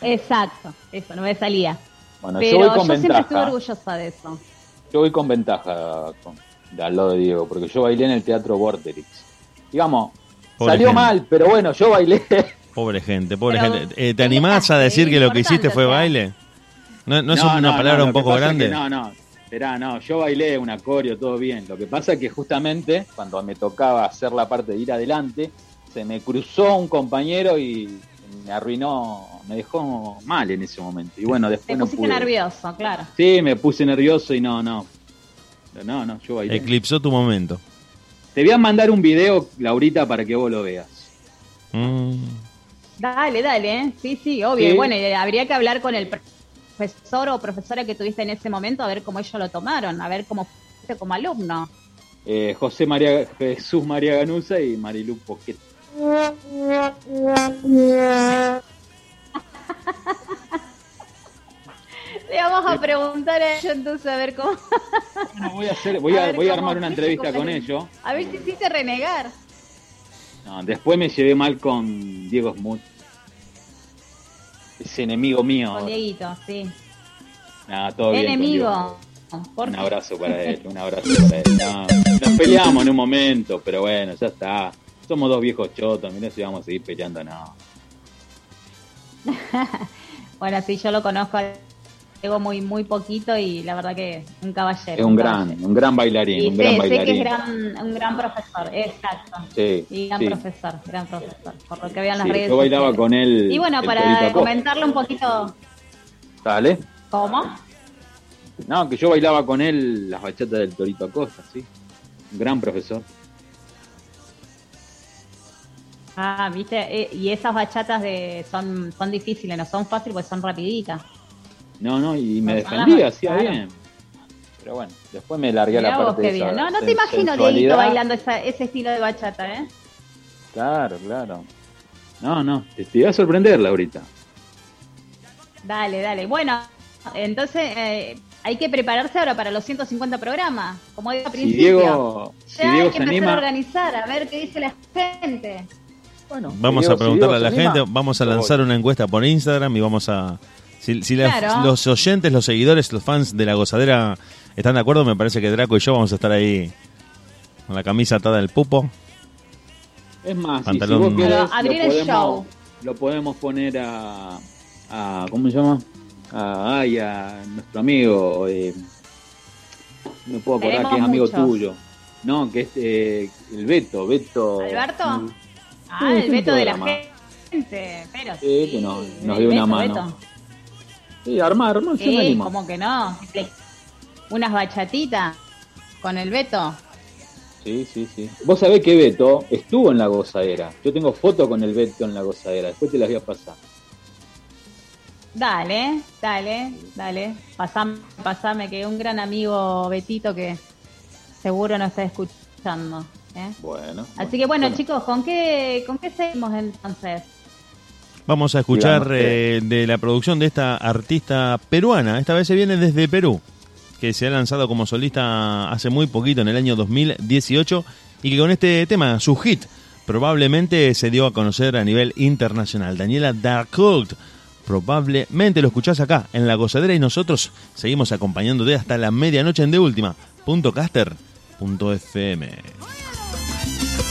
Exacto, eso, no me salía. Bueno, yo voy yo, siempre estuve orgullosa de eso. Yo voy con ventaja con- de al lado de Diego, porque yo bailé en el teatro Vorterix. Digamos, Pobre salió gente. mal, pero bueno, yo bailé. Pobre gente, pobre Pero, gente. Eh, ¿Te animás a decir que lo que hiciste fue baile? ¿No, no es una palabra un poco pasa es que grande? no, no. Esperá, no, yo bailé un acorio, todo bien. Lo que pasa es que justamente cuando me tocaba hacer la parte de ir adelante, se me cruzó un compañero y me arruinó, me dejó mal en ese momento. Y bueno, Te después no pusiste pude. nervioso, claro. Sí, me puse nervioso y no, no. No, no, yo bailé. Eclipsó tu momento. Te voy a mandar un video, Laurita, para que vos lo veas. Mm. Dale, dale, ¿eh? sí, sí, obvio. Sí. Bueno, y habría que hablar con el profesor o profesora que tuviste en ese momento a ver cómo ellos lo tomaron, a ver cómo fuiste como alumno. Eh, José María Jesús María Ganusa y Marilu Poquet. Le vamos a preguntar a ellos entonces a ver cómo. Bueno, voy a hacer, voy A a, ver voy a armar una entrevista con con el- ellos. A ver si hiciste renegar. No, después me llevé mal con Diego Smut. Ese enemigo mío. Con Dieguito, sí. Nada, todo bien. con Enemigo. Por Un abrazo para él, un abrazo para él. No, nos peleamos en un momento, pero bueno, ya está. Somos dos viejos chotos, mirá si vamos a seguir peleando, no. Bueno, sí, yo lo conozco Diego muy, muy poquito y la verdad que un caballero. Es un gran, un gran bailarín, Y un sé, gran sé que bailarín. es gran, un gran profesor, exacto. Sí, Y gran sí. profesor, gran profesor, por lo que vean las Sí, redes yo bailaba sociales. con él. Y bueno, para comentarle un poquito, Dale. ¿cómo? No, que yo bailaba con él las bachatas del Torito Acosta, sí. Un gran profesor. Ah, viste, Eh, y esas bachatas de son, son difíciles, no son fáciles porque son rapiditas. No, no, y me defendía, hacía claro. bien. Pero bueno, después me largué a la Mirá vos parte de esa. No, no te imagino. Dieguito bailando esa- ese estilo de bachata, ¿eh? Claro, claro. No, no, te, te iba a sorprender, Laurita. Dale, dale. Bueno, entonces eh, hay que prepararse ahora para los 150 programas, como dije al Si principio. Si Ya Diego hay que se empezar a organizar, a ver qué dice la gente. Bueno, Vamos si a si preguntarle a la anima, gente, vamos a lanzar voy. una encuesta por Instagram y vamos a... Si, si la- Claro. los oyentes, los seguidores, los fans de la gozadera están de acuerdo, me parece que Draco y yo vamos a estar ahí con la camisa atada del pupo. Es más, y si Pantalón- vos querés, abrir lo, el podemos, show. lo podemos poner a, a ¿cómo se llama? A, ay, a nuestro amigo, eh, no me puedo acordar Tenemos que es amigo muchos. tuyo. No, que es eh, el Beto, Beto. ¿Alberto? Mm, Ah, el veto de la gente. Pero Sí, sí, que nos- dio una mano. Beto. Sí, armar, armar, yo me Sí, como que no. Unas bachatitas con el Beto. Sí, sí, sí. Vos sabés que Beto estuvo en la gozadera. Yo tengo foto con el Beto en la gozadera. Después te las voy a pasar. Dale, dale, dale. Pasame, pasame, que un gran amigo Betito que seguro nos está escuchando. ¿Eh? Bueno. Así que bueno, chicos, ¿con qué, ¿con qué seguimos entonces? Vamos a escuchar eh, de la producción de esta artista peruana. Esta vez se viene desde Perú, que se ha lanzado como solista hace muy poquito, en el año 2018, y que con este tema, su hit, probablemente se dio a conocer a nivel internacional. Daniela Darkold, probablemente lo escuchás acá, en La Gozadera, y nosotros seguimos acompañándote hasta la medianoche en De Última.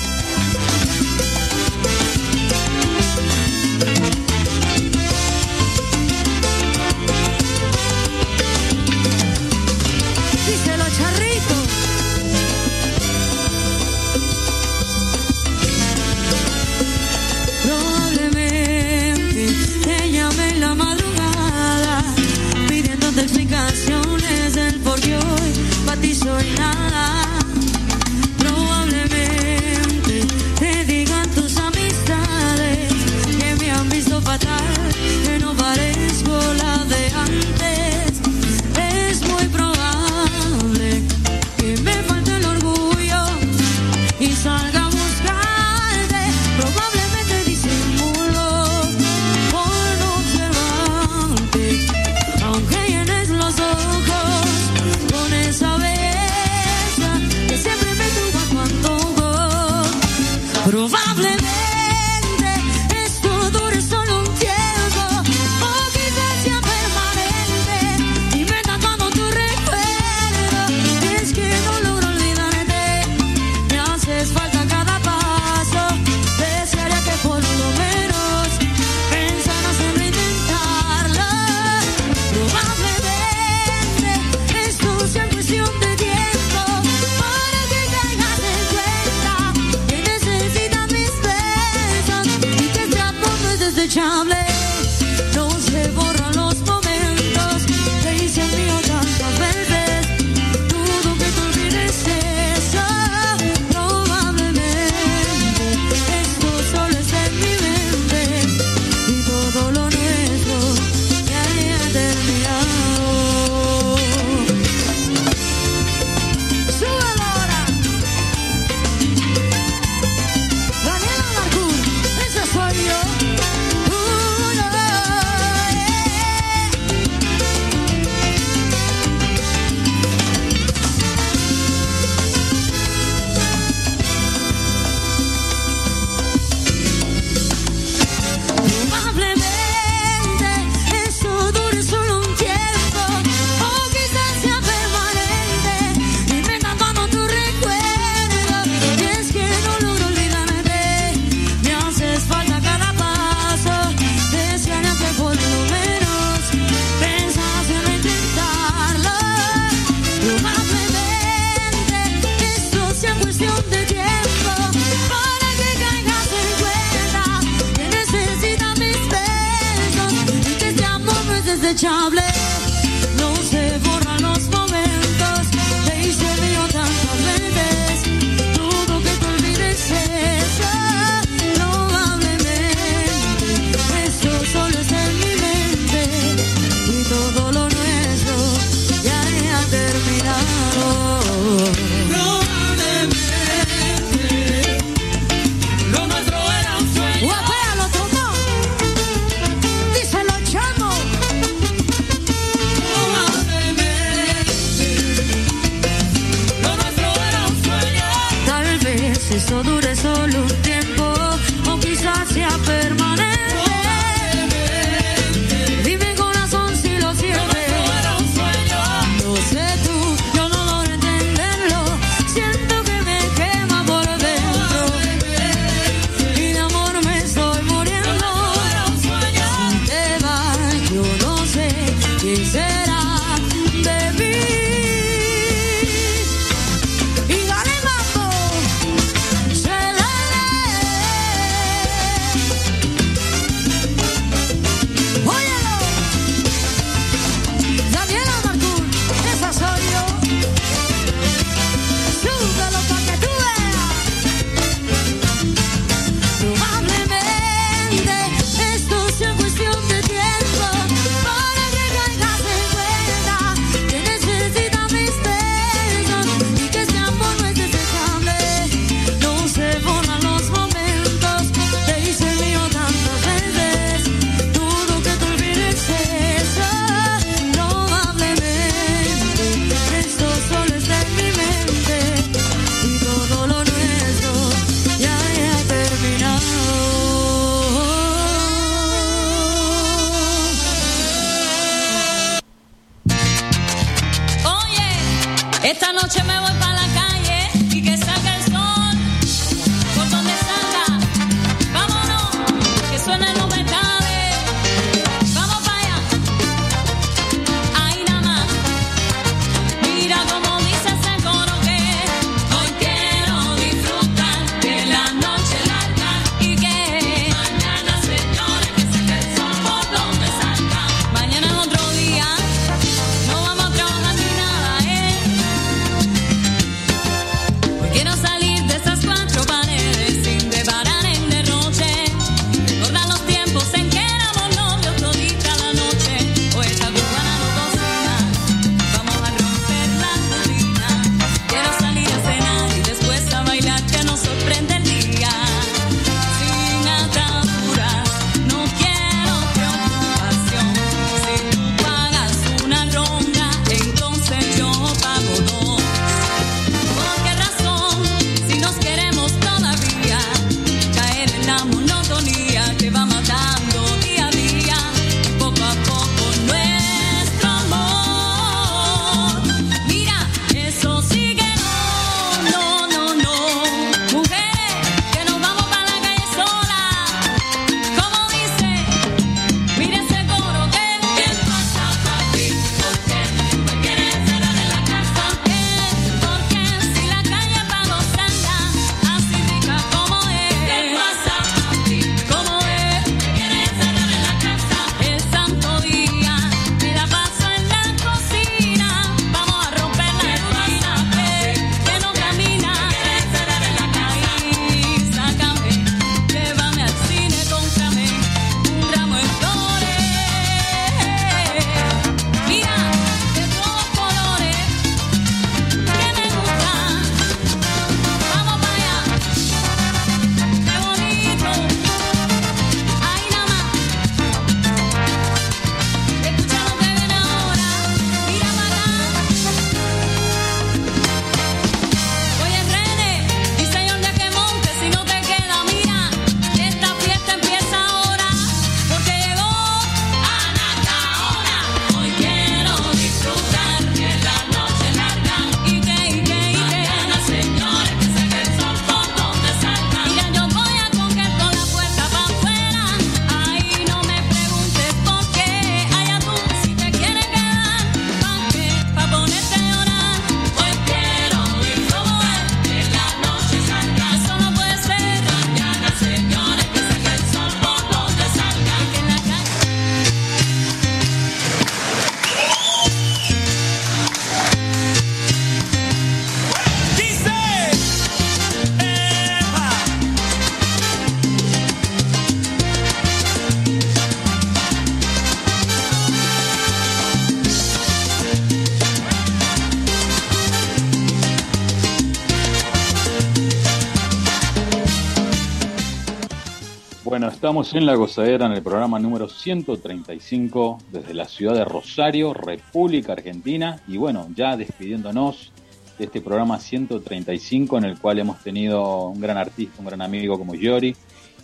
Estamos en La Gozadera en el programa número 135 desde la ciudad de Rosario, República Argentina. Y bueno, ya despidiéndonos de este programa 135 en el cual hemos tenido un gran artista, un gran amigo como Yori.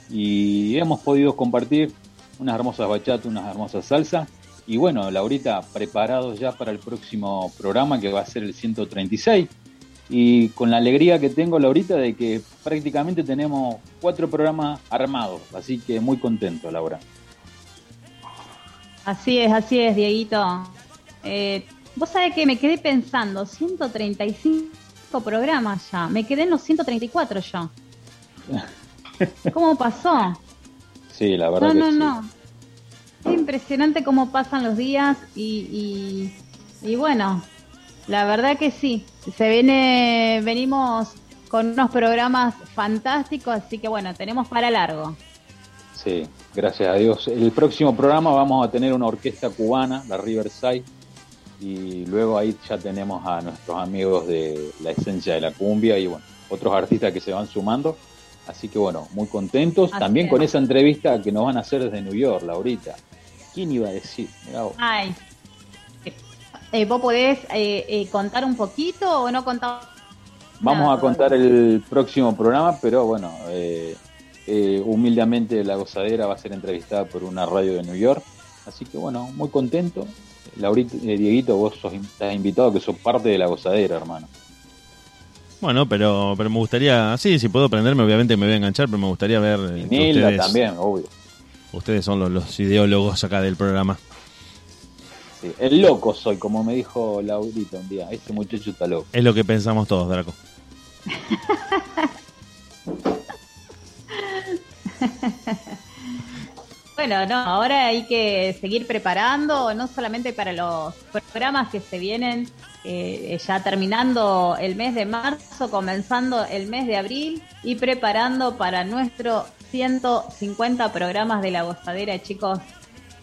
Y hemos podido compartir unas hermosas bachatas, unas hermosas salsas. Y bueno, Laurita, preparados ya para el próximo programa que va a ser el 136 y con la alegría que tengo Laurita de que prácticamente tenemos cuatro programas armados, así que muy contento Laura. Así es, así es, Dieguito. Eh, Vos sabés que me quedé pensando, 135 programas ya, me quedé en los 134 yo. ¿Cómo pasó? Sí, la verdad. No, que no, sí. no. Es impresionante cómo pasan los días y, y, y bueno, la verdad que sí. Se viene, venimos con unos programas fantásticos, así que bueno, tenemos para largo. Sí, gracias a Dios. El próximo programa vamos a tener una orquesta cubana, la Riverside, y luego ahí ya tenemos a nuestros amigos de la esencia de la cumbia y bueno, otros artistas que se van sumando. Así que bueno, muy contentos. Así También es. con esa entrevista que nos van a hacer desde New York, Laurita. ¿Quién iba a decir? Ay. Eh, ¿Vos podés eh, eh, contar un poquito o no contar? Vamos nada a contar el próximo programa, pero bueno, eh, eh, humildemente la gozadera va a ser entrevistada por una radio de New York. Así que bueno, muy contento. Laurita, eh, Dieguito, vos sos, estás invitado, que sos parte de la gozadera, hermano. Bueno, pero, pero me gustaría, sí, si puedo prenderme, obviamente me voy a enganchar, pero me gustaría ver Nilda ustedes, también, obvio. ustedes son los, los ideólogos acá del programa. Sí, El loco soy, como me dijo Laurita un día. Este muchacho está loco. Es lo que pensamos todos, Draco. Bueno, no, ahora hay que seguir preparando, no solamente para los programas que se vienen eh, ya terminando el mes de marzo, comenzando el mes de abril y preparando para nuestro 150 programas de la gozadera, chicos.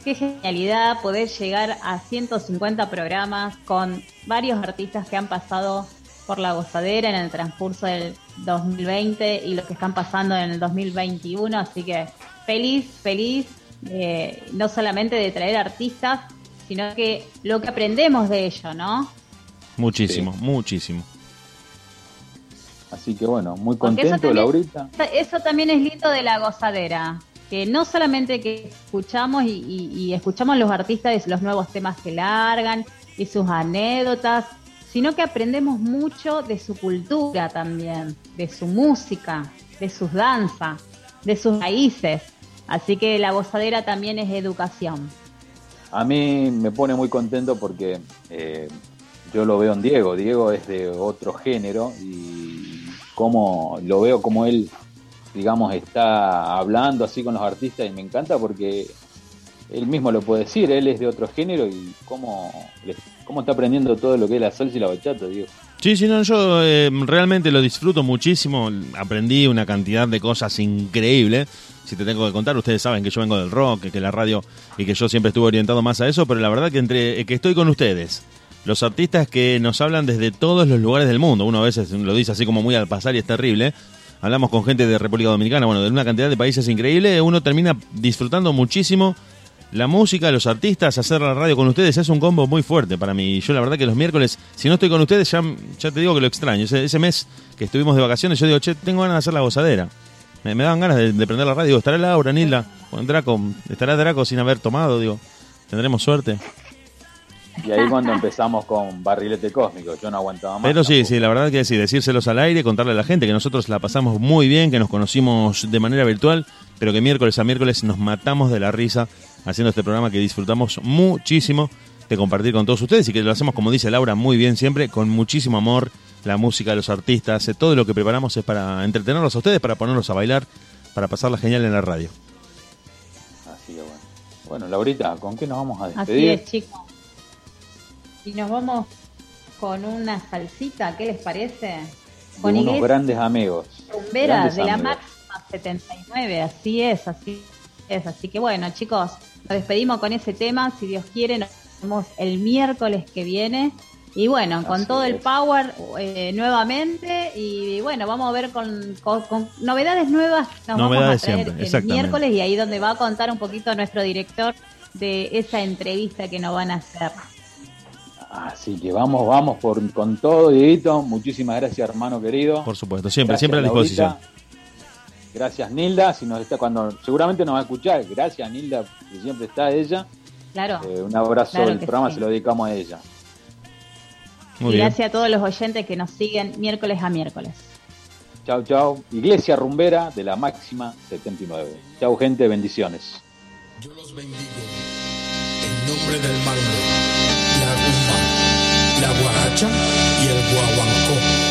Qué genialidad poder llegar a 150 programas con varios artistas que han pasado por la gozadera en el transcurso del 2020 y los que están pasando en el 2021. Así que feliz, feliz, eh, no solamente de traer artistas, sino que lo que aprendemos de ello, ¿no? Muchísimo, muchísimo. Así que bueno, muy Porque eso contento, también- Laurita. Eso también es lindo de la gozadera, que no solamente que escuchamos y, y- y escuchamos los artistas los nuevos temas que largan y sus anécdotas, sino que aprendemos mucho de su cultura también, de su música, de sus danzas, de sus raíces. Así que la gozadera también es educación. A mí me pone muy contento porque eh, yo lo veo en Diego. Diego es de otro género y como lo veo como él, digamos, está hablando así con los artistas y me encanta porque él mismo lo puede decir. Él es de otro género y cómo, cómo está aprendiendo todo lo que es la salsa y la bachata, Diego. Sí, sí, no, yo eh, realmente lo disfruto muchísimo. Aprendí una cantidad de cosas increíbles. Si te tengo que contar, ustedes saben que yo vengo del rock, que la radio y que yo siempre estuve orientado más a eso, pero la verdad que entre eh, que estoy con ustedes, los artistas que nos hablan desde todos los lugares del mundo, uno a veces lo dice así como muy al pasar y es terrible. Hablamos con gente de República Dominicana, bueno, de una cantidad de países increíble, uno termina disfrutando muchísimo la música, los artistas, hacer la radio con ustedes es un combo muy fuerte para mí. Yo la verdad que los miércoles, si no estoy con ustedes, ya, te digo que lo extraño. Ese, mes que estuvimos de vacaciones, yo digo, che, tengo ganas de hacer la gozadera. Me, daban ganas de, de prender la radio. Digo, ¿estará Laura, Nilda? Bueno, Draco, ¿estará Draco sin haber tomado? Digo, ¿tendremos suerte? Y ahí cuando empezamos con Barrilete Cósmico, yo no aguantaba más. Pero sí, sí, la verdad que sí, decírselos al aire, contarle a la gente que nosotros la pasamos muy bien, que nos conocimos de manera virtual, pero que miércoles a miércoles nos matamos de la risa haciendo este programa que disfrutamos muchísimo de compartir con todos ustedes y que lo hacemos, como dice Laura, muy bien siempre, con muchísimo amor, la música, los artistas, eh, todo lo que preparamos es para entretenerlos a ustedes, para ponerlos a bailar, para pasarla genial en la radio. Así que bueno. Bueno, Laurita, ¿con qué nos vamos a Así despedir? es, chicos. Y nos vamos con una salsita, ¿qué les parece? de Con unos Iglesia grandes amigos. Rumbera Grandes de la máxima 79, así es, así es. Así que bueno, chicos, nos despedimos con ese tema. Si Dios quiere, nos vemos el miércoles que viene. Y bueno, con todo el power eh, nuevamente y bueno, vamos a ver con, con- con novedades nuevas. Nos Novedades vamos a traer siempre, el miércoles y ahí donde va a contar un poquito nuestro director de esa entrevista que nos van a hacer. Así que vamos, vamos por, con todo, Dieguito. Muchísimas gracias, hermano querido. Por supuesto, siempre, Gracias, siempre a disposición. Laurita. Gracias, Nilda. Si nos está cuando seguramente nos va a escuchar. Gracias, Nilda, que siempre está ella. Claro. Eh, un abrazo Claro del que programa, sí. se lo dedicamos a ella. Muy y bien. gracias a todos los oyentes que nos siguen miércoles a miércoles. Chau, chau. Iglesia Rumbera de la Máxima 79. Chau, gente, bendiciones. Yo los bendigo en nombre del mango, la la guaracha y el guaguancó.